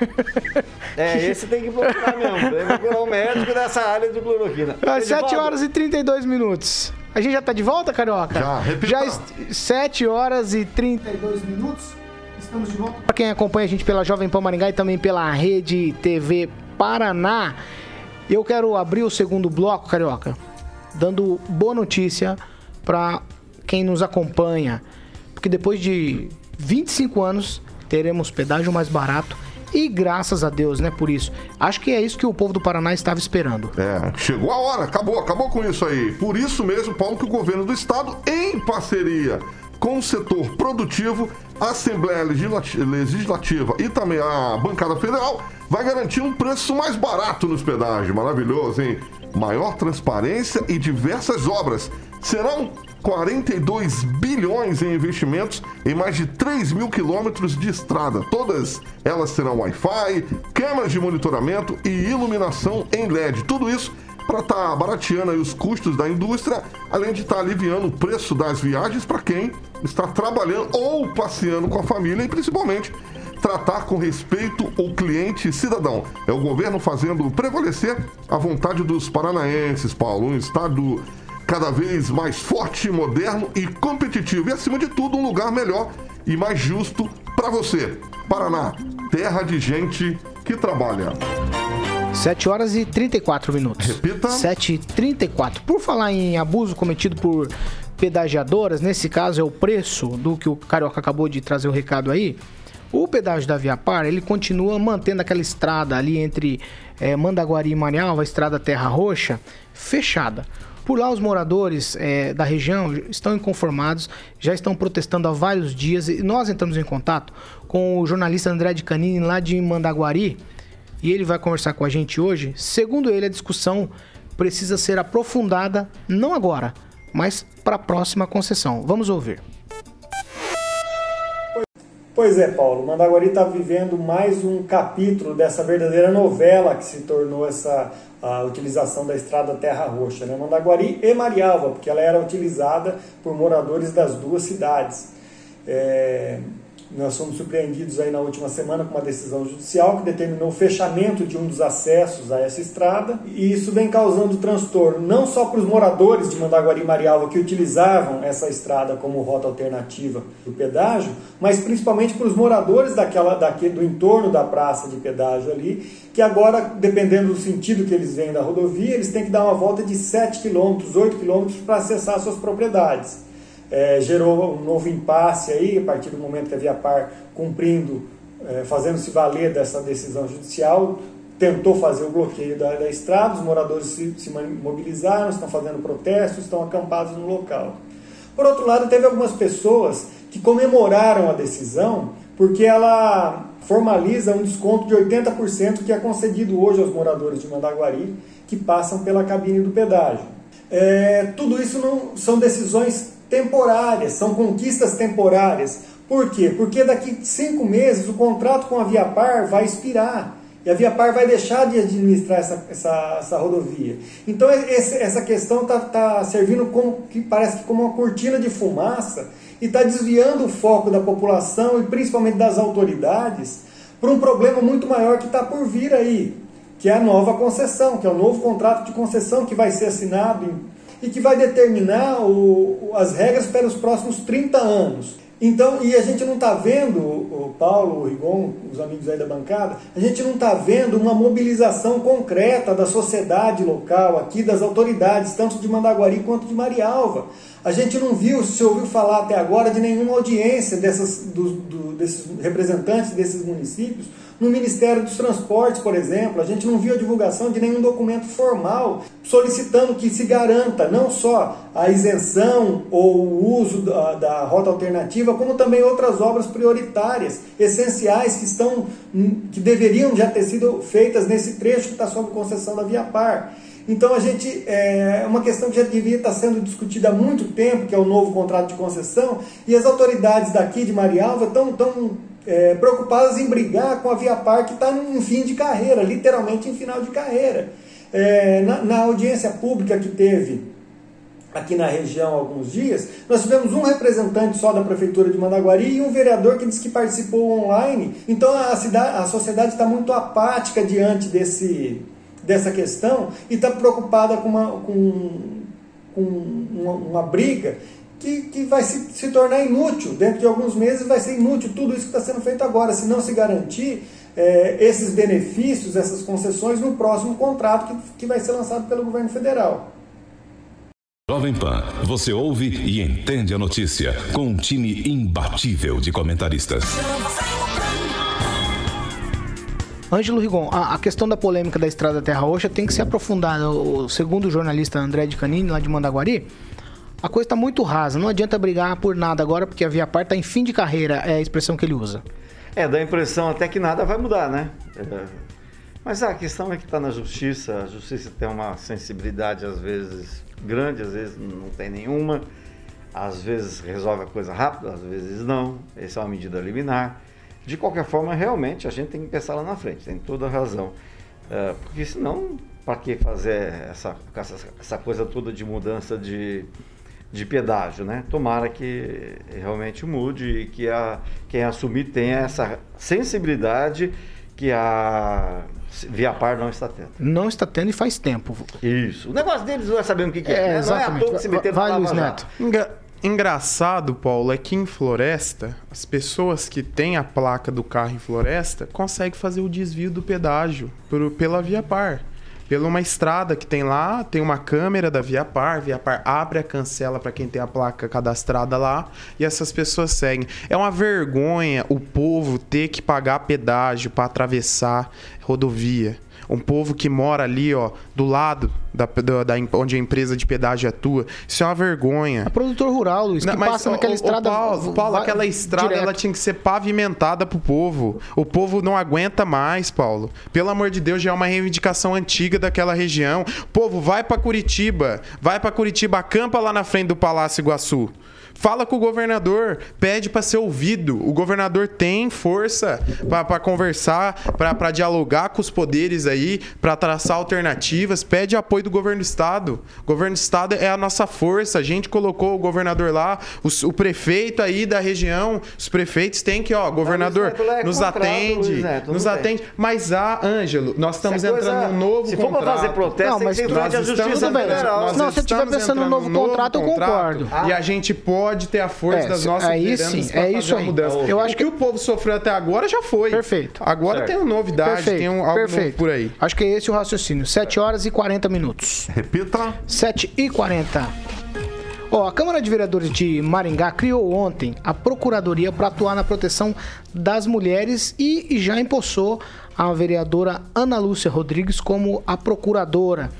É, esse tem que procurar mesmo. Tem que procurar um médico dessa área de cloroquina. Às 7 Edivaldo, horas e 32 minutos. A gente já tá de volta, Carioca? Já, repita. Já est- 7 horas e 32 minutos. Estamos de volta. Para quem acompanha a gente pela Jovem Pan Maringá e também pela Rede TV Paraná, eu quero abrir o segundo bloco, Carioca, dando boa notícia para quem nos acompanha. Porque depois de 25 anos, teremos pedágio mais barato e graças a Deus, né, por isso. Acho que é isso que o povo do Paraná estava esperando. É, chegou a hora, acabou, acabou com isso aí. Por isso mesmo, Paulo, que o governo do estado, em parceria com o setor produtivo, a Assembleia Legislati- Legislativa e também a bancada federal, vai garantir um preço mais barato nos pedágios. Maravilhoso, hein? Maior transparência e diversas obras. Serão 42 bilhões em investimentos em mais de 3 mil quilômetros de estrada. Todas elas terão Wi-Fi, câmeras de monitoramento e iluminação em LED. Tudo isso para estar barateando aí os custos da indústria, além de estar aliviando o preço das viagens para quem está trabalhando ou passeando com a família e principalmente tratar com respeito o cliente cidadão. É o governo fazendo prevalecer a vontade dos paranaenses, Paulo, um estado cada vez mais forte, moderno e competitivo e acima de tudo um lugar melhor e mais justo para você. Paraná, terra de gente que trabalha. 7 horas e 34 minutos. Repita. 7 e 34. Por falar em abuso cometido por pedagiadoras, nesse caso é o preço do que o Carioca acabou de trazer o recado aí. O pedágio da Via Par, ele continua mantendo aquela estrada ali entre eh, Mandaguari e Manial, a estrada Terra Roxa, fechada. Por lá, os moradores é, da região estão inconformados, já estão protestando há vários dias e nós entramos em contato com o jornalista André de Canini, lá de Mandaguari, e ele vai conversar com a gente hoje. Segundo ele, a discussão precisa ser aprofundada, não agora, mas para a próxima concessão. Vamos ouvir. Pois é, Paulo, Mandaguari está vivendo mais um capítulo dessa verdadeira novela que se tornou essa a utilização da estrada Terra Roxa, né? Mandaguari e Marialva, porque ela era utilizada por moradores das duas cidades. É, nós fomos surpreendidos aí na última semana com uma decisão judicial que determinou o fechamento de um dos acessos a essa estrada. E isso vem causando transtorno não só para os moradores de Mandaguari e Marialva que utilizavam essa estrada como rota alternativa do pedágio, mas principalmente para os moradores daquela, daquele, do entorno da praça de pedágio ali, que agora, dependendo do sentido que eles vêm da rodovia, eles têm que dar uma volta de 7 km, 8 km para acessar suas propriedades é, gerou um novo impasse aí, a partir do momento que a Via Par, cumprindo, é, fazendo-se valer dessa decisão judicial, tentou fazer o bloqueio da, da estrada, os moradores se, se mobilizaram, estão fazendo protestos, estão acampados no local. Por outro lado, teve algumas pessoas que comemoraram a decisão porque ela formaliza um desconto de 80% que é concedido hoje aos moradores de Mandaguari que passam pela cabine do pedágio. É, tudo isso não são decisões temporárias, são conquistas temporárias. Por quê? Porque daqui cinco meses o contrato com a Via Par vai expirar. E a Via Par vai deixar de administrar essa, essa, essa rodovia. Então esse, essa questão está tá servindo como que parece que como uma cortina de fumaça e está desviando o foco da população e principalmente das autoridades para um problema muito maior que está por vir aí, que é a nova concessão, que é o novo contrato de concessão que vai ser assinado em e que vai determinar o, as regras para os próximos 30 anos. Então, e a gente não está vendo, o Paulo, o Rigon, os amigos aí da bancada, a gente não está vendo uma mobilização concreta da sociedade local aqui, das autoridades, tanto de Mandaguari quanto de Marialva. A gente não viu, se ouviu falar até agora de nenhuma audiência dessas, do, do, desses representantes desses municípios no Ministério dos Transportes, por exemplo, a gente não viu a divulgação de nenhum documento formal solicitando que se garanta não só a isenção ou o uso da, da rota alternativa, como também outras obras prioritárias, essenciais que estão que deveriam já ter sido feitas nesse trecho que está sob concessão da Via Par. Então a gente é uma questão que já devia estar sendo discutida há muito tempo, que é o novo contrato de concessão, e as autoridades daqui de Marialva estão tão é, preocupadas em brigar com a Via Par que está em fim de carreira, literalmente em final de carreira. É, na, na, audiência pública que teve aqui na região alguns dias, nós tivemos um representante só da Prefeitura de Mandaguari e um vereador que disse que participou online. Então a, cidade, a sociedade está muito apática diante desse, dessa questão e está preocupada com uma, com, com uma, uma briga que, que vai se, se tornar inútil. Dentro de alguns meses vai ser inútil tudo isso que está sendo feito agora, se não se garantir é, esses benefícios, essas concessões no próximo contrato que, que vai ser lançado pelo governo federal. Jovem Pan, você ouve e entende a notícia com um time imbatível de comentaristas. Ângelo Rigon, a, questão da polêmica da Estrada Terra Roxa tem que ser aprofundada. O, segundo o jornalista André de Canini, lá de Mandaguari, a coisa está muito rasa. Não adianta brigar por nada agora, porque a Via Par está em fim de carreira, é a expressão que ele usa. É, dá a impressão até que nada vai mudar, né? É. Mas a questão é que está na justiça, a justiça tem uma sensibilidade às vezes grande, às vezes não tem nenhuma, às vezes resolve a coisa rápido, às vezes não. Essa é uma medida liminar. De qualquer forma, realmente a gente tem que pensar lá na frente, tem toda a razão. É, porque senão, para que fazer essa, essa, essa coisa toda de mudança de, de pedágio, né? Tomara que realmente mude e que a, quem assumir tenha essa sensibilidade que a Via Par não está tendo. Não está tendo e faz tempo. Isso. O negócio deles não é saber o que, que é. é né? Não é à toa que se meteram Vai, Luiz Neto. Enga engraçado, Paulo, é que em floresta, as pessoas que têm a placa do carro em floresta conseguem fazer o desvio do pedágio por, pela Via Par. Pela uma estrada que tem lá, tem uma câmera da Via Par, Via Par abre a cancela para quem tem a placa cadastrada lá e essas pessoas seguem. É uma vergonha o povo ter que pagar pedágio para atravessar rodovia um povo que mora ali, ó, do lado da, da, da, onde a empresa de pedágio atua. Isso é uma vergonha. É produtor rural, Luiz, que Não, mas, passa naquela o, estrada. O Paulo, Paulo aquela estrada direto. ela tinha que ser pavimentada pro povo. O povo não aguenta mais, Paulo. Pelo amor de Deus, já é uma reivindicação antiga daquela região. Povo, vai para Curitiba. Vai para Curitiba, acampa lá na frente do Palácio Iguaçu. Fala com o governador, pede para ser ouvido. O governador tem força para conversar, para dialogar com os poderes aí, para traçar alternativas. Pede apoio do governo do estado. O governo do estado é a nossa força. A gente colocou o governador lá, o, o prefeito aí da região, os prefeitos têm que, ó, governador, é nos contrato, atende, Neto, nos atende. Mas há, ah, Ângelo, nós estamos coisa, entrando num novo se contrato. Se for para fazer protesto, não, mas tem que a Justiça Federal. Não, se estiver pensando no novo, novo contrato, eu concordo. Ah. E a gente pode pode ter a força é, das nossas aí sim, é isso aí. mudança. Eu acho que o povo sofreu até agora já foi. Perfeito. Agora certo. tem uma novidade, Perfeito. tem um, algo Perfeito. por aí. Acho que é esse o raciocínio. 7 horas e 40 minutos. Repita. 7 e 40. Ó, a Câmara de Vereadores de Maringá criou ontem a Procuradoria para atuar na proteção das mulheres e já empossou a vereadora Ana Lúcia Rodrigues como a procuradora.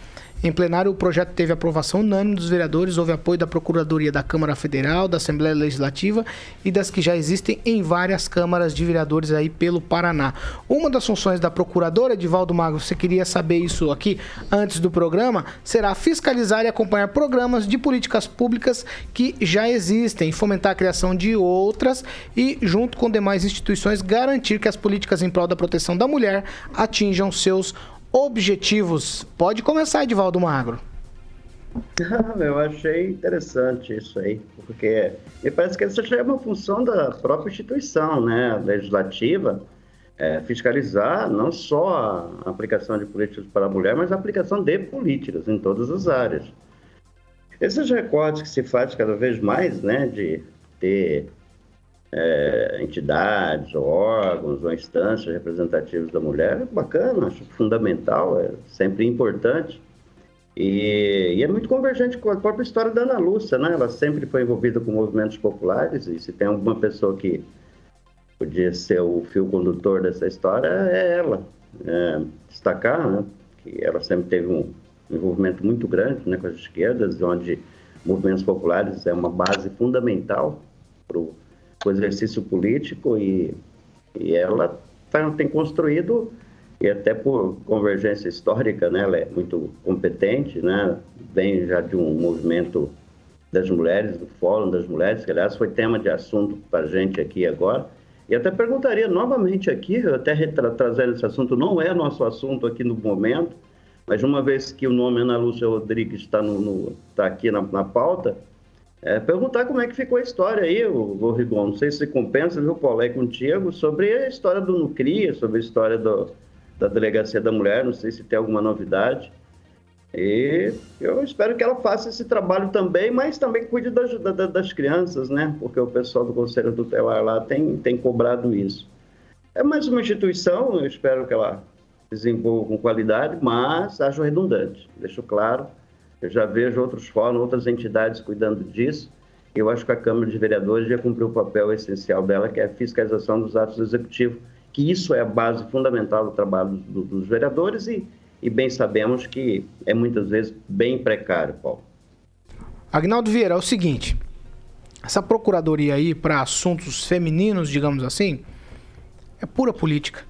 Em plenário, o projeto teve aprovação unânime dos vereadores, houve apoio da Procuradoria da Câmara Federal, da Assembleia Legislativa e das que já existem em várias câmaras de vereadores aí pelo Paraná. Uma das funções da Procuradora, Edivaldo Mago, você queria saber isso aqui antes do programa, será fiscalizar e acompanhar programas de políticas públicas que já existem, fomentar a criação de outras e, junto com demais instituições, garantir que as políticas em prol da proteção da mulher atinjam seus objetivos. Pode começar, Edivaldo Magro. Eu achei interessante isso aí, porque me parece que essa já é uma função da própria instituição né, legislativa, é, fiscalizar não só a aplicação de políticas para a mulher, mas a aplicação de políticas em todas as áreas. Esses recortes que se faz cada vez mais, né, de ter é, entidades, ou órgãos, ou instâncias representativas da mulher, é bacana, acho fundamental, é sempre importante. E, e, é muito convergente com a própria história da Ana Lúcia, né? Ela sempre foi envolvida com movimentos populares, e se tem alguma pessoa que podia ser o fio condutor dessa história, é ela. É, destacar né, que ela sempre teve um envolvimento muito grande né, com as esquerdas, onde movimentos populares é uma base fundamental para o o exercício político e, e ela tá, tem construído, e até por convergência histórica, né, ela é muito competente, né, vem já de um movimento das mulheres, do Fórum das Mulheres, que aliás foi tema de assunto para a gente aqui agora. E até perguntaria novamente aqui, até tra trazendo esse assunto, não é nosso assunto aqui no momento, mas uma vez que o nome Ana Lúcia Rodrigues está no, no, tá aqui na, na pauta, é, perguntar como é que ficou a história aí, o, o Rigon. Não sei se compensa, viu, Paulo, é contigo, sobre a história do Nucria, sobre a história do, da Delegacia da Mulher, não sei se tem alguma novidade. E eu espero que ela faça esse trabalho também, mas também cuide das, das, das crianças, né? Porque o pessoal do Conselho Tutelar lá tem, tem cobrado isso. É mais uma instituição, eu espero que ela desenvolva com qualidade, mas acho redundante, deixo claro eu já vejo outros fóruns, outras entidades cuidando disso. Eu acho que a Câmara de Vereadores já cumpriu o papel essencial dela, que é a fiscalização dos atos executivos, que isso é a base fundamental do trabalho do, dos vereadores e, e bem sabemos que é muitas vezes bem precário, Paulo. Agnaldo Vieira, é o seguinte, essa procuradoria aí para assuntos femininos, digamos assim, é pura política.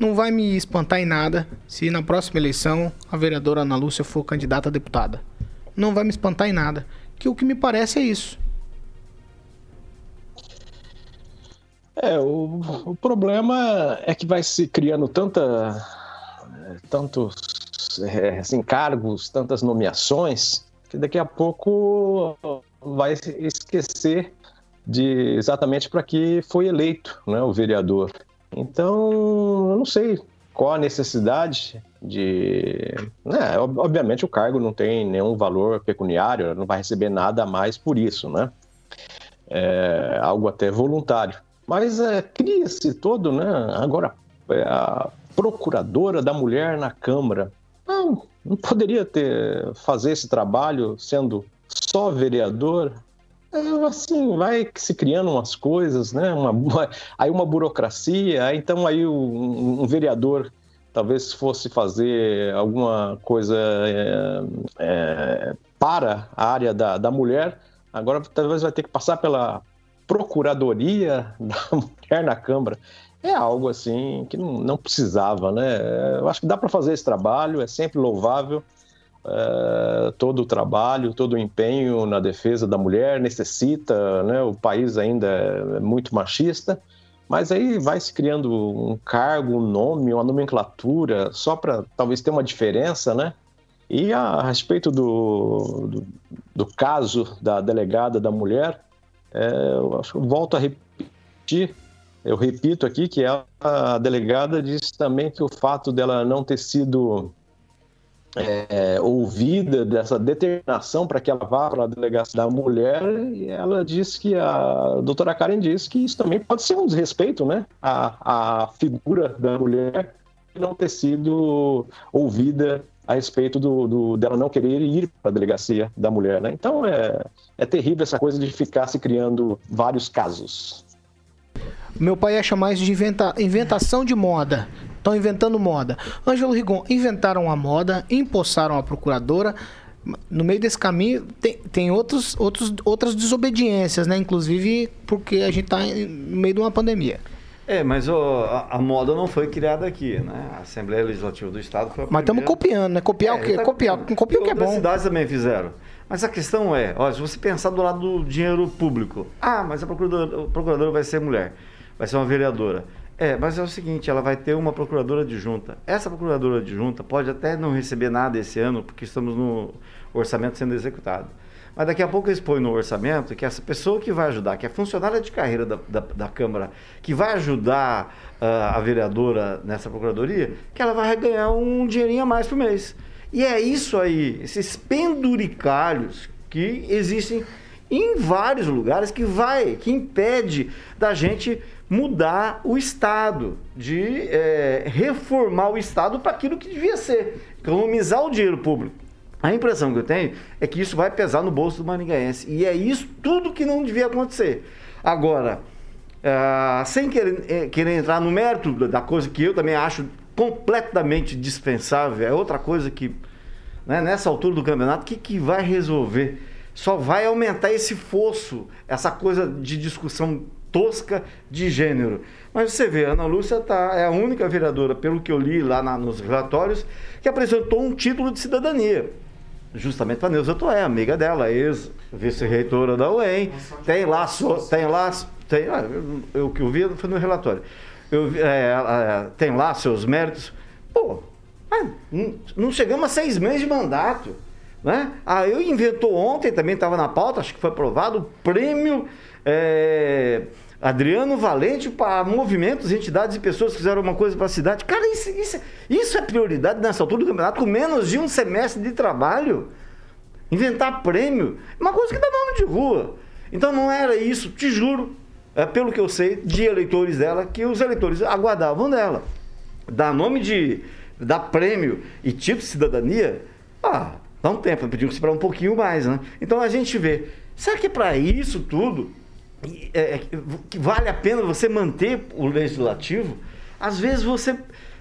Não vai me espantar em nada se na próxima eleição a vereadora Ana Lúcia for candidata a deputada não vai me espantar em nada. Que o que me parece é isso. É, o, o problema é que vai se criando tanta, tantos é, assim, cargos, tantas nomeações, que daqui a pouco vai esquecer de exatamente para que foi eleito né, o vereador. Então, eu não sei qual a necessidade de. Né, obviamente o cargo não tem nenhum valor pecuniário, não vai receber nada a mais por isso, né? É algo até voluntário. Mas é, cria-se todo, né? Agora, é, a procuradora da mulher na Câmara. Não, não poderia ter fazer esse trabalho sendo só vereador? É, assim, vai se criando umas coisas, né? Uma, aí uma burocracia, aí então aí um, um vereador talvez fosse fazer alguma coisa é, é, para a área da, da mulher, agora talvez vai ter que passar pela procuradoria da mulher na Câmara. É algo assim que não, não precisava, né? Eu acho que dá para fazer esse trabalho, é sempre louvável. É, todo o trabalho, todo o empenho na defesa da mulher necessita, né? O país ainda é muito machista, mas aí vai se criando um cargo, um nome, uma nomenclatura, só para talvez ter uma diferença, né? E a, a respeito do, do, do, caso da delegada da mulher, é, eu acho, volto a repetir, eu repito aqui que ela, a delegada disse também que o fato dela não ter sido é, ouvida dessa determinação para que ela vá para a delegacia da mulher, ela disse que a doutora Karen disse que isso também pode ser um desrespeito, né? A, a figura da mulher não ter sido ouvida a respeito do, do, dela não querer ir para a delegacia da mulher, né? Então é, é terrível essa coisa de ficar se criando vários casos. Meu pai acha mais de inventa, inventação de moda. Estão inventando moda. Ângelo Rigon, inventaram a moda, empossaram a procuradora. No meio desse caminho tem, tem outros, outros, outras desobediências, né? Inclusive porque a gente está no meio de uma pandemia. É, mas a, a, moda não foi criada aqui, né? A Assembleia Legislativa do Estado foi a Mas estamos copiando, né? Copiar é, o quê? Tá copiar, copiar o que é bom. As cidades também fizeram. Mas a questão é, ó, se você pensar do lado do dinheiro público, ah, mas a procuradora, a procuradora vai ser mulher, vai ser uma vereadora. É, mas é o seguinte, ela vai ter uma procuradora adjunta. Essa procuradora adjunta pode até não receber nada esse ano, porque estamos no orçamento sendo executado. Mas daqui a pouco eles põem no orçamento que essa pessoa que vai ajudar, que é funcionária de carreira da, da, da Câmara, que vai ajudar uh, a vereadora nessa procuradoria, que ela vai ganhar um dinheirinho a mais por mês. E é isso aí, esses penduricalhos que existem em vários lugares que vai, que impede da gente mudar o Estado, de é, reformar o Estado para aquilo que devia ser, economizar o dinheiro público. A impressão que eu tenho é que isso vai pesar no bolso do maringaense. E é isso tudo que não devia acontecer. Agora, uh, sem querer, é, querer entrar no mérito da coisa que eu também acho completamente dispensável, é outra coisa que, né, nessa altura do campeonato, o que, que vai resolver? Só vai aumentar esse fosso, essa coisa de discussão tosca de gênero. Mas você vê, a Ana Lúcia tá, é a única vereadora, pelo que eu li lá na, nos relatórios, que apresentou um título de cidadania. Justamente para Neuza Toé, amiga dela, ex-vice-reitora da UEM. Tem lá, so, tem lá, tem, ah, eu, o que eu vi foi no relatório. Eu, é, é, tem lá seus méritos. Pô, não chegamos a seis meses de mandato. Né? Aí eu inventou ontem, também estava na pauta, acho que foi aprovado, o prêmio é, Adriano Valente para movimentos, entidades e pessoas que fizeram uma coisa para a cidade. Cara, isso, isso, isso, é prioridade nessa altura do campeonato, com menos de um semestre de trabalho. Inventar prêmio, é uma coisa que dá nome de rua. Então não era isso, te juro, é, pelo que eu sei, de eleitores dela, que os eleitores aguardavam dela. Dar nome de. dar prêmio e título de cidadania, ah, dá um tempo, pediam que esperar um pouquinho mais, né? Então a gente vê. Será que é para isso tudo? É, é, que vale a pena você manter o legislativo, às vezes você.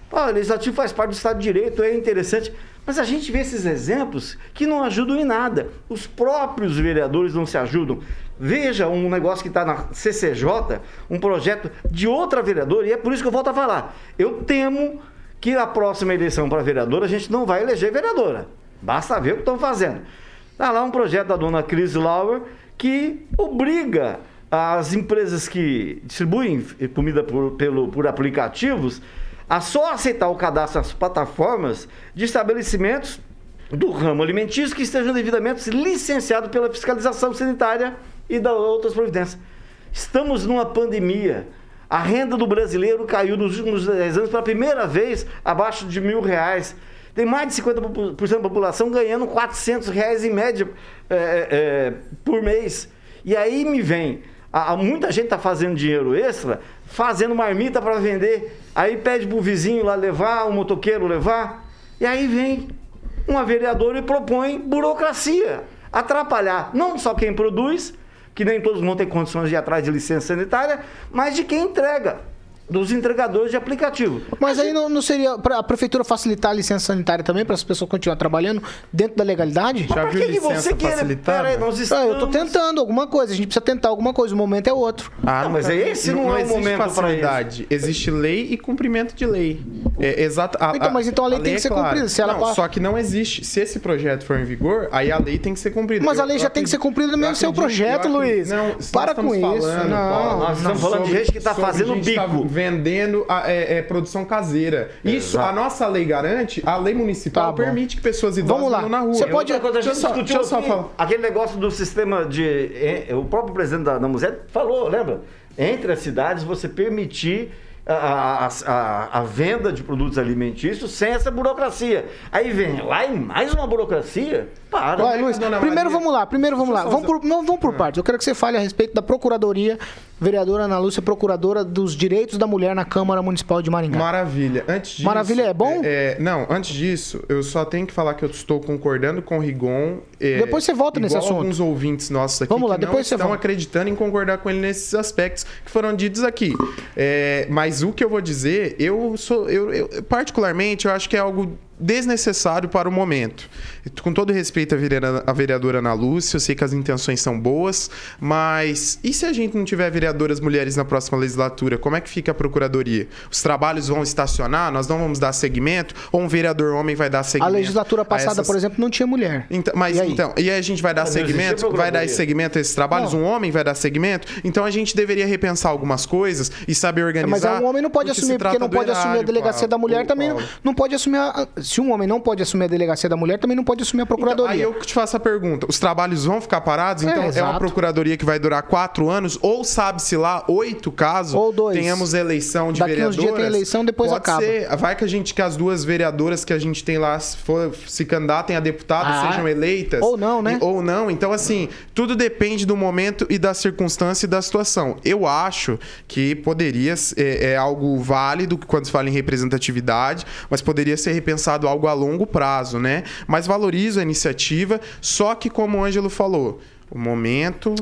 Pô, o legislativo faz parte do Estado de Direito, é interessante, mas a gente vê esses exemplos que não ajudam em nada. Os próprios vereadores não se ajudam. Veja um negócio que está na CCJ, um projeto de outra vereadora, e é por isso que eu volto a falar. Eu temo que na próxima eleição para vereadora a gente não vai eleger vereadora. Basta ver o que estão fazendo. Está lá um projeto da dona Cris Lauer que obriga as empresas que distribuem comida por, pelo, por aplicativos a só aceitar o cadastro nas plataformas de estabelecimentos do ramo alimentício que estejam devidamente licenciados pela fiscalização sanitária e das outras providências. Estamos numa pandemia. A renda do brasileiro caiu nos últimos 10 anos pela primeira vez abaixo de mil reais. Tem mais de 50% da população ganhando 400 reais em média é, é, por mês. E aí me vem a, a, muita gente está fazendo dinheiro extra, fazendo marmita para vender. Aí pede pro vizinho lá levar, o motoqueiro levar. E aí vem uma vereadora e propõe burocracia, atrapalhar não só quem produz, que nem todos vão ter condições de ir atrás de licença sanitária, mas de quem entrega dos entregadores de aplicativo. Mas aí não, não seria para a prefeitura facilitar a licença sanitária também para as pessoas continuarem trabalhando dentro da legalidade? Já Mas viu que que você quer? facilitada? Pera aí, nós Ah, estamos... eu tô tentando alguma coisa, a gente precisa tentar alguma coisa, o momento é outro. Ah, Não, mas tá. esse não é o existe momento facilidade. Existe lei e cumprimento de lei. É, exato, a- Então, mas então a lei tem é que ser clara. cumprida, se ela não, pa- Só que não existe. Se esse projeto for em vigor, aí a lei tem que ser cumprida. Mas a Eu- lei eu já tem que ser acredito- cumprida mesmo eu sem o acredito- projeto, acredito- Luiz. Não, Para com isso. falando, Não, Paulo, nós estamos falando de gente que tá sobre fazendo tá bico. Vendendo a, é, é, produção caseira. Isso, Exato. a nossa lei garante, a lei municipal Tá permite que pessoas idosas Vamos lá. na rua. Você pode- Outra coisa, a gente só- discutiu só aqui, aquele negócio do sistema de... eh, O próprio presidente da, da Museu falou, lembra? Entre as cidades, você permitir a, a- a- a venda de produtos alimentícios sem essa burocracia. Aí vem lá e mais uma burocracia? Para. É que Luiz, primeiro Maria- vamos lá, primeiro vamos lá. Vamos por, não, vamos por partes. Eu quero que você fale a respeito da Procuradoria, vereadora Ana Lúcia, procuradora dos direitos da mulher na Câmara Municipal de Maringá. Maravilha. Antes disso, Maravilha é bom? é, não, antes disso, eu só tenho que falar que eu estou concordando com o Rigon. é, Depois você volta nesse assunto. alguns ouvintes nossos aqui Vamos lá, que depois não você estão volta. acreditando em concordar com ele nesses aspectos que foram ditos aqui. É, mas o que eu vou dizer, eu sou, eu, eu- particularmente, eu acho que é algo desnecessário para o momento. Com todo respeito à vereadora, à vereadora Ana Lúcia, eu sei que as intenções são boas, mas e se a gente não tiver vereadoras mulheres na próxima legislatura, como é que fica a procuradoria? Os trabalhos vão estacionar, nós não vamos dar segmento, ou um vereador homem vai dar A segmento? legislatura a passada, essas- por exemplo, não tinha mulher. então, mas E aí? então, e aí a gente vai dar Mas segmento, vai dar segmento a esses trabalhos, Não. um homem vai dar segmento, então a gente deveria repensar algumas coisas e saber organizar. Mas um homem não pode assumir, porque não pode assumir a delegacia Paulo. da mulher também. Não, não pode assumir. A, se um homem não pode assumir a delegacia da mulher, também não pode assumir a Então, procuradoria. aí eu te faço a pergunta: os trabalhos vão ficar parados? É, Então é, uma exato. procuradoria que vai durar quatro anos, ou sabe-se lá, oito casos, Ou dois. tenhamos eleição de Daqui uns vereadoras. dias tem eleição, depois Pode acaba. Ser. Vai que a gente, que as duas vereadoras que a gente tem lá se, for, se candidatem a deputada Ah, sejam eleitas. ou não, né? E- ou não. Então, assim, tudo depende do momento e da circunstância e da situação. Eu acho que poderia ser é, é algo válido quando se fala em representatividade, mas poderia ser repensado algo a longo prazo, né? Mas valorizo a iniciativa, só que como o Ângelo falou, o momento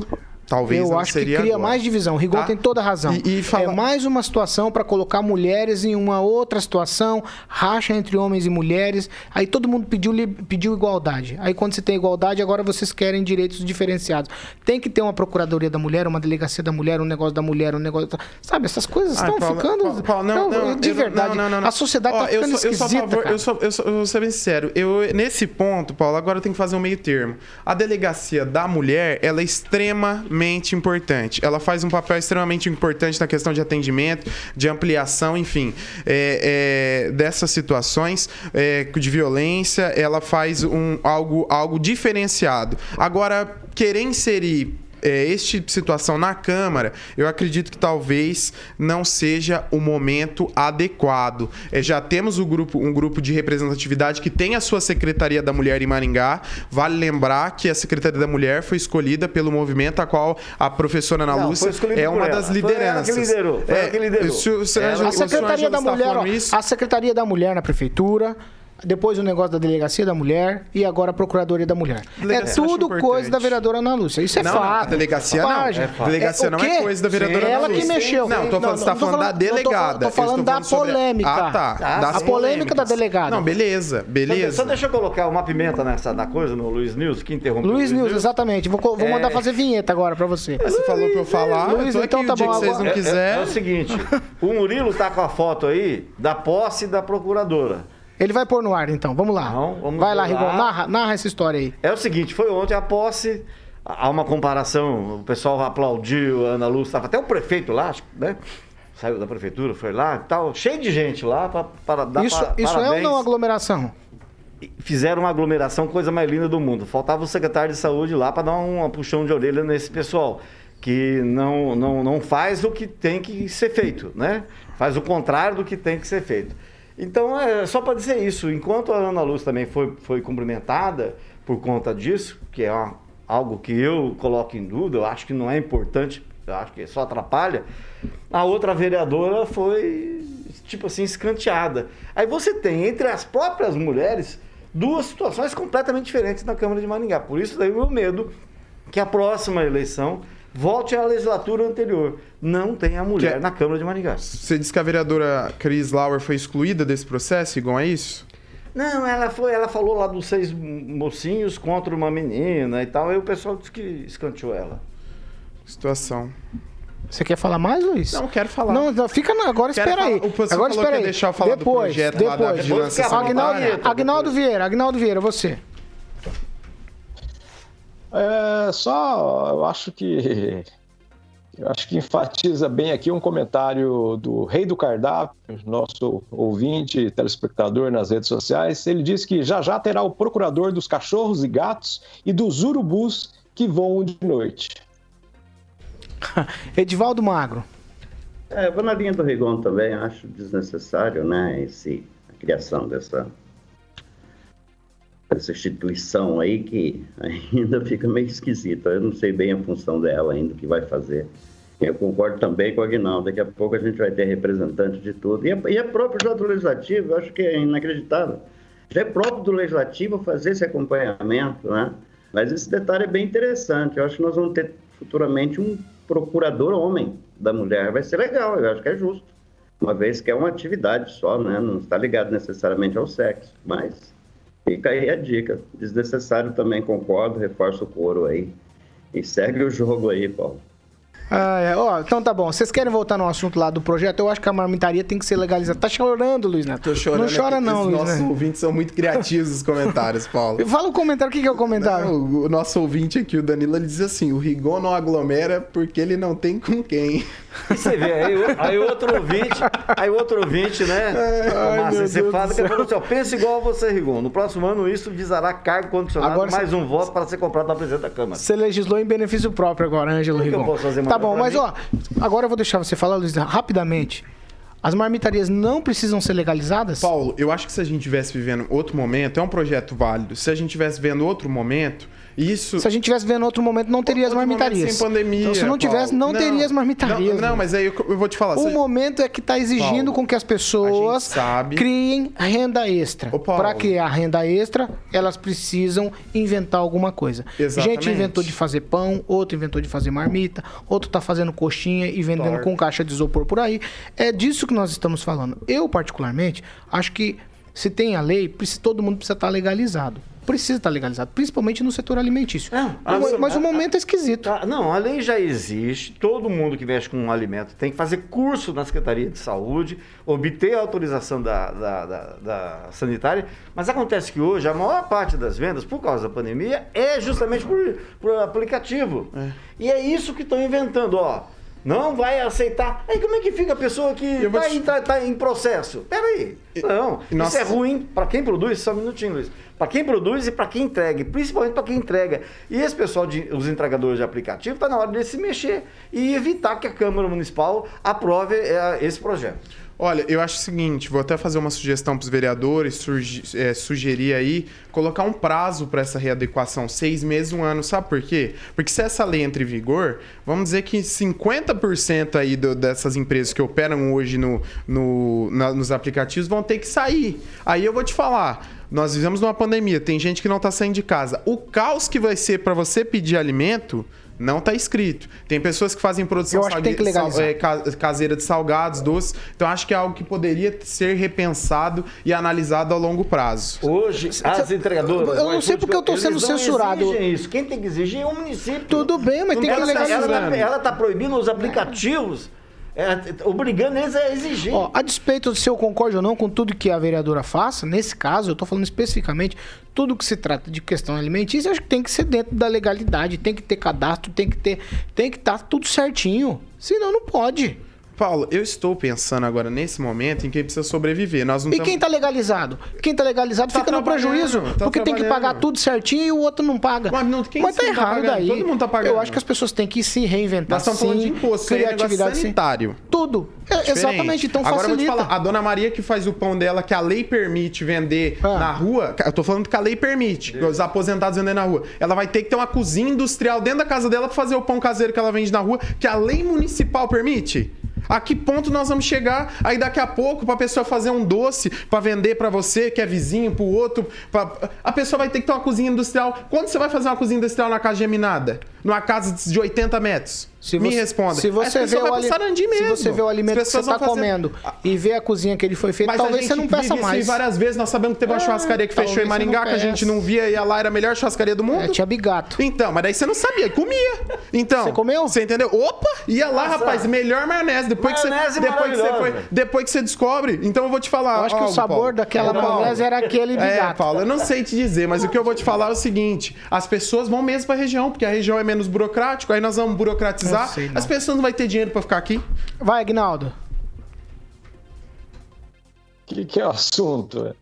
talvez eu acho que cria agora. mais divisão. O Rigon Tá? tem toda a razão. E- e fala- É mais uma situação para colocar mulheres em uma outra situação, racha entre homens e mulheres. Aí todo mundo pediu, pediu igualdade. Aí quando você tem igualdade, agora vocês querem direitos diferenciados. Tem que ter uma procuradoria da mulher, uma delegacia da mulher, um negócio da mulher, um negócio. da- Sabe, essas coisas estão Paulo, ficando. Paulo, Paulo, não, não, de eu não- verdade. não, não, não. A sociedade Ó, tá ficando eu sou, eu esquisita. favor- cara. eu sou, eu sou- eu vou ser bem sincero. Eu, nesse ponto, Paulo, agora eu tenho que fazer um meio termo. A delegacia da mulher, ela é extremamente importante. Ela faz um papel extremamente importante na questão de atendimento, de ampliação, enfim, é, é, dessas situações é, de violência. Ela faz um, algo, algo diferenciado. Agora, querer inserir é, este situação na Câmara, eu acredito que talvez não seja o momento adequado. É, já temos o grupo, um grupo de representatividade que tem a sua Secretaria da Mulher em Maringá. Vale lembrar que a Secretaria da Mulher foi escolhida pelo movimento a qual a professora Ana Não, Lúcia é uma das Foi ela que lideranças. liderou, foi ela que liderou. se se A Secretaria da Mulher, ó, falando isso- a Secretaria da Mulher na prefeitura, depois o negócio da Delegacia da Mulher e agora a Procuradoria da Mulher. Delegacia é eu acho tudo coisa da vereadora Ana Lúcia. Isso é Não, fato. não, a delegacia não. É. Delegacia o não é coisa da vereadora Sim, Ana Ela que Lúcia. mexeu. Não, tô falando- você tá não tô falando da não tô falando- delegada. Tô Eu estou falando da sobre- polêmica. Ah, tá. A Das polêmica polêmicas. da delegada. Não, beleza, Só, beleza. só deixa eu colocar uma pimenta nessa na coisa no Luiz News, que interrompeu. Luiz News, exatamente. Vou, vou É. mandar fazer vinheta agora pra você. Você falou pra eu falar, Luiz, eu tô então aqui tá bom, que vocês agora- não É- é- quiserem. É, o seguinte, o Murilo tá com a foto aí da posse da procuradora. Ele vai pôr no ar, então. Vamos lá. Não, vamos vai lá. Rigon. Narra, narra essa história aí. É o seguinte, foi ontem a posse, há uma comparação, o pessoal aplaudiu, a Ana Lúcia, estava até o prefeito lá, acho, né? Saiu da prefeitura, foi lá e tal, cheio de gente lá para, dar Isso, pa- isso é ou não aglomeração? Fizeram uma aglomeração, coisa mais linda do mundo. Faltava o secretário de saúde lá para dar um puxão de orelha nesse pessoal, que não, não, não faz o que tem que ser feito, né? Faz o contrário do que tem que ser feito. Então, é só para dizer isso, enquanto a Ana Luz também foi, foi cumprimentada por conta disso, que é uma- algo que eu coloco em dúvida, eu acho que não é importante, eu acho que só atrapalha, a outra vereadora foi, tipo assim, escanteada. Aí você tem, entre as próprias mulheres, duas situações completamente diferentes na Câmara de Maringá. Por isso daí o meu medo que a próxima eleição volte à legislatura anterior. Não tem a mulher Que- na Câmara de Maringá. Você disse que a vereadora Cris Lauer foi excluída desse processo, igual a isso? Não, ela foi, ela falou lá dos seis mocinhos contra uma menina e tal, aí o pessoal disse que escanteou ela. Situação. Você quer falar mais, Luiz? Não, quero falar. Não, não, fica na, agora Quero espera aí. falar- o pessoal Agora falou espera que aí. deixar eu falar do depois, projeto lá da depois. vigilância Agnaldo. Agnaldo Vieira, Agnaldo Vieira, você. É, só eu acho que eu acho que enfatiza bem aqui um comentário do Rei do Cardápio, nosso ouvinte, telespectador nas redes sociais. Ele diz que já já terá o procurador dos cachorros e gatos e dos urubus que voam de noite. Edivaldo Magro. É, eu vou na linha do Rigon também, acho desnecessário, né, esse, a criação dessa, dessa instituição aí que ainda fica meio esquisita. Eu não sei bem a função dela ainda, o que vai fazer. Eu concordo também com o Aguinaldo, daqui a pouco a gente vai ter representante de tudo. E é, e próprio do Legislativo, eu acho que é inacreditável. Já é próprio do Legislativo fazer esse acompanhamento, né? Mas esse detalhe é bem interessante. Eu acho que nós vamos ter futuramente um procurador homem da mulher. Vai ser legal, eu acho que é justo. Uma vez que é uma atividade só, né? Não está ligado necessariamente ao sexo. Mas fica aí a dica. Desnecessário também, concordo, reforço o coro aí. E segue o jogo aí, Paulo. Ah, é. Ó, então tá bom. Vocês querem voltar no assunto lá do projeto? Eu acho que a marmitaria tem que ser legalizada. Tá chorando, Luiz Neto. Tô chorando. Não chora aqui, não, Os Luiz nossos Neto. ouvintes são muito criativos nos comentários, Paulo. Fala o comentário. O que que é o comentário? Não, o nosso ouvinte aqui, o Danilo, ele diz assim: o Rigon não aglomera porque ele não tem com quem. E você vê, aí, aí outro ouvinte, aí outro ouvinte, né? Ai, Márcio, meu você Deus fala do que falou assim, ó, pensa igual a você, Rigon. No próximo ano isso visará cargo condicionado, Agora mais você- um voto para ser comprado na presidente da Câmara. Você legislou em benefício próprio agora, Ângelo O que que eu Rigon. posso fazer Tá bom, mas mim? ó, agora eu vou deixar você falar, Luiz, rapidamente. As marmitarias não precisam ser legalizadas? Paulo, eu acho que se a gente tivesse vivendo outro momento, é um projeto válido. Se a gente tivesse vivendo outro momento, isso. Se a gente tivesse vendo outro momento, não teria as marmitarias. Sem pandemia. Então, se não tivesse, Paulo. não, teria as marmitarias. Não, não, mas aí eu, eu vou te falar. O se- momento é que está exigindo Paulo, com que as pessoas sabe- criem renda extra. Para criar renda extra, elas precisam inventar alguma coisa. Exatamente. Gente inventou de fazer pão, outro inventou de fazer marmita, outro está fazendo coxinha e vendendo Torta. com caixa de isopor por aí. É disso que nós estamos falando. Eu, particularmente, acho que se tem a lei, precisa- todo mundo precisa estar legalizado. Precisa estar legalizado, principalmente no setor alimentício. Não, mas, o a- momento é esquisito. Tá, não, a lei já existe. Todo mundo que mexe com um alimento tem que fazer curso na Secretaria de Saúde, obter a autorização da, da, da- da sanitária. Mas acontece que hoje a maior parte das vendas, por causa da pandemia, é justamente por, por aplicativo. E é isso que estão inventando, ó. Não vai aceitar. Aí como é que fica a pessoa que Eu vou está te- em, tá- tá em processo? Peraí. Não, nós- isso é ruim para quem produz, só um minutinho, Luiz. Para quem produz e para quem entrega, principalmente para quem entrega. E esse pessoal, de, os entregadores de aplicativo, está na hora de se mexer e evitar que a Câmara Municipal aprove eh, esse projeto. Olha, eu acho o seguinte, vou até fazer uma sugestão para os vereadores, surgi- é, sugerir aí, colocar um prazo para essa readequação, seis meses, um ano, sabe por quê? Porque se essa lei entra em vigor, vamos dizer que 50% aí do- dessas empresas que operam hoje no, no- na- nos aplicativos vão ter que sair. Aí eu vou te falar, nós vivemos numa pandemia, tem gente que não está saindo de casa. O caos que vai ser para você pedir alimento não está escrito. Tem pessoas que fazem produção que tem que sal- é, ca- caseira de salgados, doces. Então acho que é algo que poderia ser repensado e analisado a longo prazo. Hoje, as entregadoras. eu não sei porque eu tô eles sendo censurado. Isso. Quem tem que exigir é o município. Tudo bem, mas Não tem que ela tá- legalizar. Ela, tá- ela tá proibindo os aplicativos, é, obrigando eles a exigir. Ó, a despeito de se eu concordo ou não com tudo que a vereadora faça, nesse caso, eu tô falando especificamente, tudo que se trata de questão alimentícia, acho que tem que ser dentro da legalidade, tem que ter cadastro, tem que ter, tem que estar tudo certinho. Senão não pode. Paulo, eu estou pensando agora nesse momento em quem precisa sobreviver. Nós não E tamo- quem tá legalizado? Quem tá legalizado Tá fica no prejuízo, tá porque tem que pagar tudo certinho e o outro não paga. Mas não- quem Mas tá tá errado pagando? daí. Todo mundo tá pagando. Eu acho que as pessoas têm que se reinventar Nós estamos falando de imposto, aí é criatividade sim. sanitário. Tudo. É, exatamente, então Agora facilita. eu vou te falar, a dona Maria que faz o pão dela, que a lei permite vender Ah. na rua, eu tô falando que a lei permite, os aposentados vendendo na rua. Ela vai ter que ter uma cozinha industrial dentro da casa dela pra fazer o pão caseiro que ela vende na rua, que a lei municipal permite. A que ponto nós vamos chegar? Aí daqui a pouco, pra pessoa fazer um doce pra vender pra você, que é vizinho, pro outro, pra- a pessoa vai ter que ter uma cozinha industrial. Quando você vai fazer uma cozinha industrial na casa geminada? Numa casa de 80 metros? Se Me você- responda. Se você, vê o vai ali- pro Sarandi se você vê o alimento que você tá vão fazer- comendo e vê a cozinha que ele foi feito, Mas a talvez você não peça vive isso mais. várias vezes. Nós sabemos que teve uma É, churrascaria que fechou em Maringá, que a gente não via e a lá era a melhor churrascaria do mundo. É, tinha bigato. Então, mas daí você não sabia, comia. Então, Você comeu? Você entendeu? Opa, ia lá, rapaz, melhor maionese. Depois que você, Maionese depois que você foi, depois que você descobre. Então eu vou te falar. Eu acho que o sabor Paulo. daquela Ô, Paulo, maionese era aquele É, bigato. Paulo, eu não sei te dizer, mas o que eu vou te falar é o seguinte: as pessoas vão mesmo pra região, porque a região é menos burocrático, aí nós vamos burocratizar. Sei, as pessoas não vão ter dinheiro pra ficar aqui. Vai, Agnaldo. que, que é o assunto?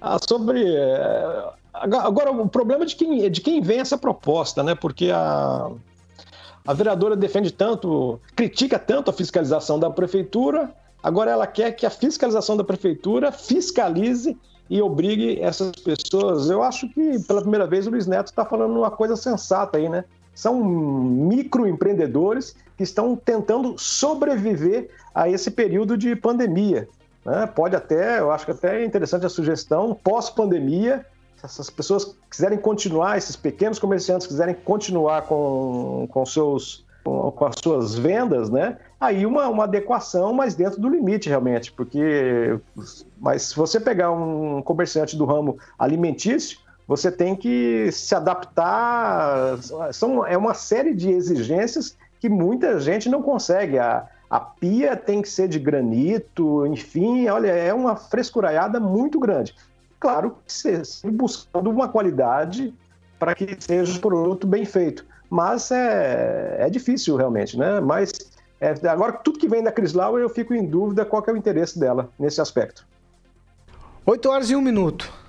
Ah, sobre. é, Agora, o problema é de quem, é de quem vem essa proposta, né? Porque a, a vereadora defende tanto, critica tanto a fiscalização da prefeitura, agora ela quer que a fiscalização da prefeitura fiscalize e obrigue essas pessoas. Eu acho que pela primeira vez o Luiz Neto está falando uma coisa sensata aí, né? São microempreendedores que estão tentando sobreviver a esse período de pandemia. né? Pode até, eu acho que até é interessante a sugestão, pós-pandemia, se essas pessoas quiserem continuar, esses pequenos comerciantes quiserem continuar com, com, seus, com, as suas vendas, né? Aí uma, uma adequação, mas dentro do limite, realmente, porque mas se você pegar um comerciante do ramo alimentício, você tem que se adaptar. São, é uma série de exigências que muita gente não consegue. A, a pia tem que ser de granito, enfim, olha, é uma frescuraiada muito grande. Claro que se buscando uma qualidade para que seja um produto bem feito. Mas é, é difícil realmente, né? Mas é, agora, tudo que vem da Crislau, eu fico em dúvida qual é o interesse dela nesse aspecto. 8 horas e 1 minuto.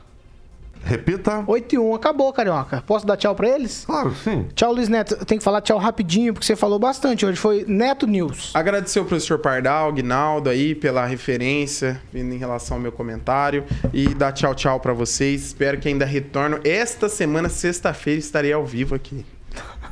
Repita. 8 e 1, acabou, Carioca. Posso dar tchau pra eles? Claro, sim. Tchau, Luiz Neto. Eu tenho que falar tchau rapidinho, porque você falou bastante hoje. Foi Neto News. Agradecer ao professor Pardal, Guinaldo aí pela referência vindo em relação ao meu comentário e dar tchau tchau pra vocês. Espero que ainda retorno. Esta semana, sexta-feira, estarei ao vivo aqui.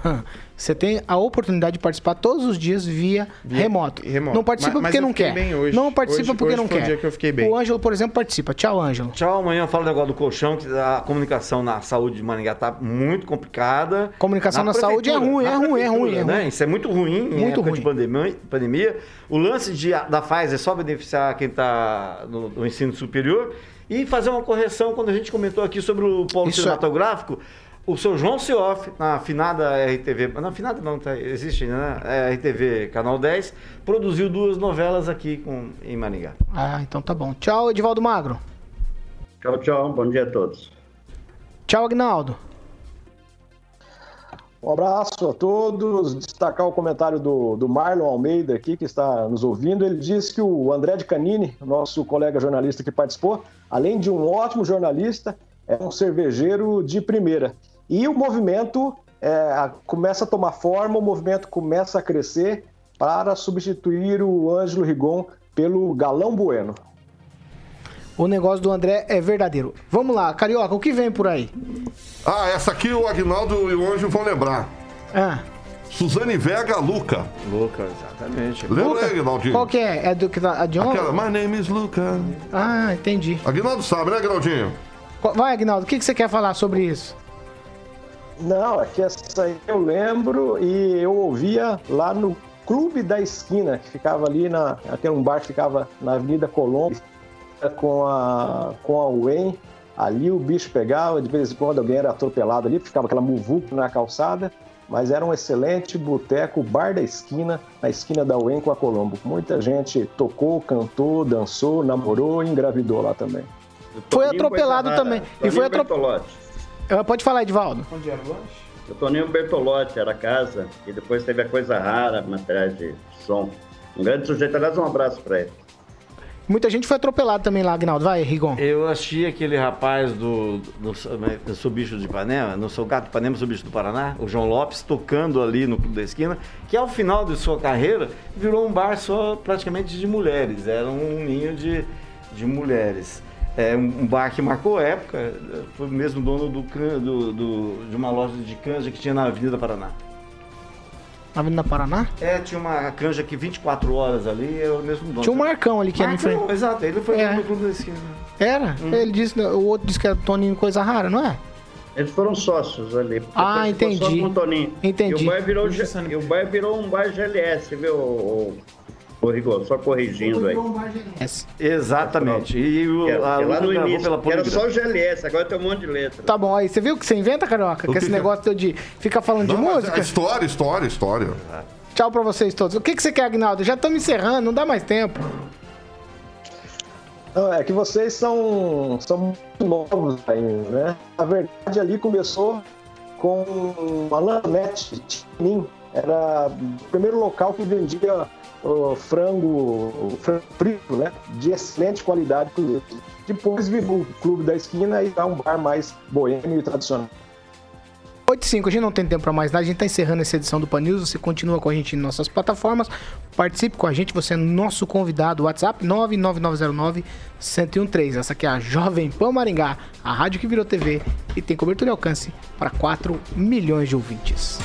Você tem a oportunidade de participar todos os dias via, Via- remoto. remoto. Não participa Mas- mas porque eu não quer. bem hoje. Não participa Hoje- porque hoje não foi o quer. dia que eu fiquei bem. O Ângelo, por exemplo, participa. Tchau, Ângelo. Tchau, amanhã eu falo o negócio do colchão, que a comunicação na saúde de Maringá tá muito complicada. Comunicação na saúde é ruim, é na ruim, é ruim, é né? ruim. Isso é muito ruim em Muito época ruim. de pandemia, pandemia. O lance de, da Pfizer é só beneficiar quem está no, no ensino superior e fazer uma correção quando a gente comentou aqui sobre o polo Isso é- cinematográfico. O seu João Cioff, na finada RTV, na finada não, tá, existe, né? É, RTV Canal 10, produziu duas novelas aqui com, em Maringá. Ah, então tá bom. Tchau, Edivaldo Magro. Tchau, tchau. Bom dia a todos. Tchau, Agnaldo. Um abraço a todos. Destacar o comentário do, do Marlon Almeida aqui, que está nos ouvindo. Ele disse que o André de Canini, nosso colega jornalista que participou, além de um ótimo jornalista, é um cervejeiro de primeira. E o movimento é, começa a tomar forma, o movimento começa a crescer para substituir o Ângelo Rigon pelo Galão Bueno. O negócio do André é verdadeiro. Vamos lá, Carioca, o que vem por aí? Ah, essa aqui o Agnaldo e o Anjo vão lembrar. Ah, Suzane Vega Luca. Luca, exatamente. Lembra aí, Agnaldinho? qual que é? É do que tá- a de ontem? Aquela, My name is Luca. Ah, entendi. Agnaldo sabe, né, Agnaldinho? Qual- Vai, Agnaldo, o que, que você quer falar sobre isso? Não, é que essa aí eu lembro e eu ouvia lá no Clube da Esquina, que ficava ali na. Tem um bar que ficava na Avenida Colombo com a, com a UEM. Ali o bicho pegava, de vez em quando alguém era atropelado ali, ficava aquela muvuca na calçada, mas era um excelente boteco, bar da esquina, na esquina da UEM com a Colombo. Muita gente tocou, cantou, dançou, namorou e engravidou lá também. Foi atropelado também. E foi atro- Bertolotti. Ah, Pode falar, Edivaldo. Onde era o lanche? O Toninho Bertolotti era a casa e depois teve a coisa rara, materiais de som. Um grande sujeito, aliás, um abraço para ele. Muita gente foi atropelado também lá, Agnaldo. Vai, Rigon. Eu achei aquele rapaz do, do, do Sou Bicho de Ipanema, no Sou Gato de Ipanema, Sou Bicho do Paraná, o João Lopes, tocando ali no Clube da Esquina, que ao final de sua carreira virou um bar só praticamente de mulheres, era um ninho de, de mulheres. É um bar que marcou época, foi o mesmo dono do, can- do- do- de uma loja de canja que tinha na Avenida Paraná. Na Avenida Paraná? É, tinha uma canja aqui 24 horas ali, é o mesmo dono. Tinha um Marcão ali que era em frente. Marcão, exato, ele foi É. no clube da esquina. Era? Uhum. Ele disse, o outro disse que era Toninho coisa rara, não é? Eles foram sócios ali. Ah, entendi. Só com o Toninho. Entendi. E o bairro virou, e o bairro virou um bairro GLS, viu, Rigor? Só corrigindo aí. Exatamente. E o, a lá no início, pela era só. GLS, agora tem um monte de letra. Tá bom, aí você viu que você inventa, Carioca? Que que esse que é? negócio teu de ficar falando de Não, mas música? é História, história, história. Tchau pra vocês todos. O que, que você quer, Agnaldo? Já estamos encerrando, não dá mais tempo. Não, é que vocês são, são muito novos ainda, né? A verdade ali começou com a lanchonete Tinin. Era o primeiro local que vendia o frango, frango frito, né? De excelente qualidade leite. Depois virou o Clube da Esquina e dá um bar mais boêmio e tradicional. 8 e 5, a gente não tem tempo pra mais nada, a gente tá encerrando essa edição do Pan News, você continua com a gente em nossas plataformas, participe com a gente, você é nosso convidado, WhatsApp 99909-1013, essa aqui é a Jovem Pan Maringá, a rádio que virou TV e tem cobertura e alcance para 4 milhões de ouvintes.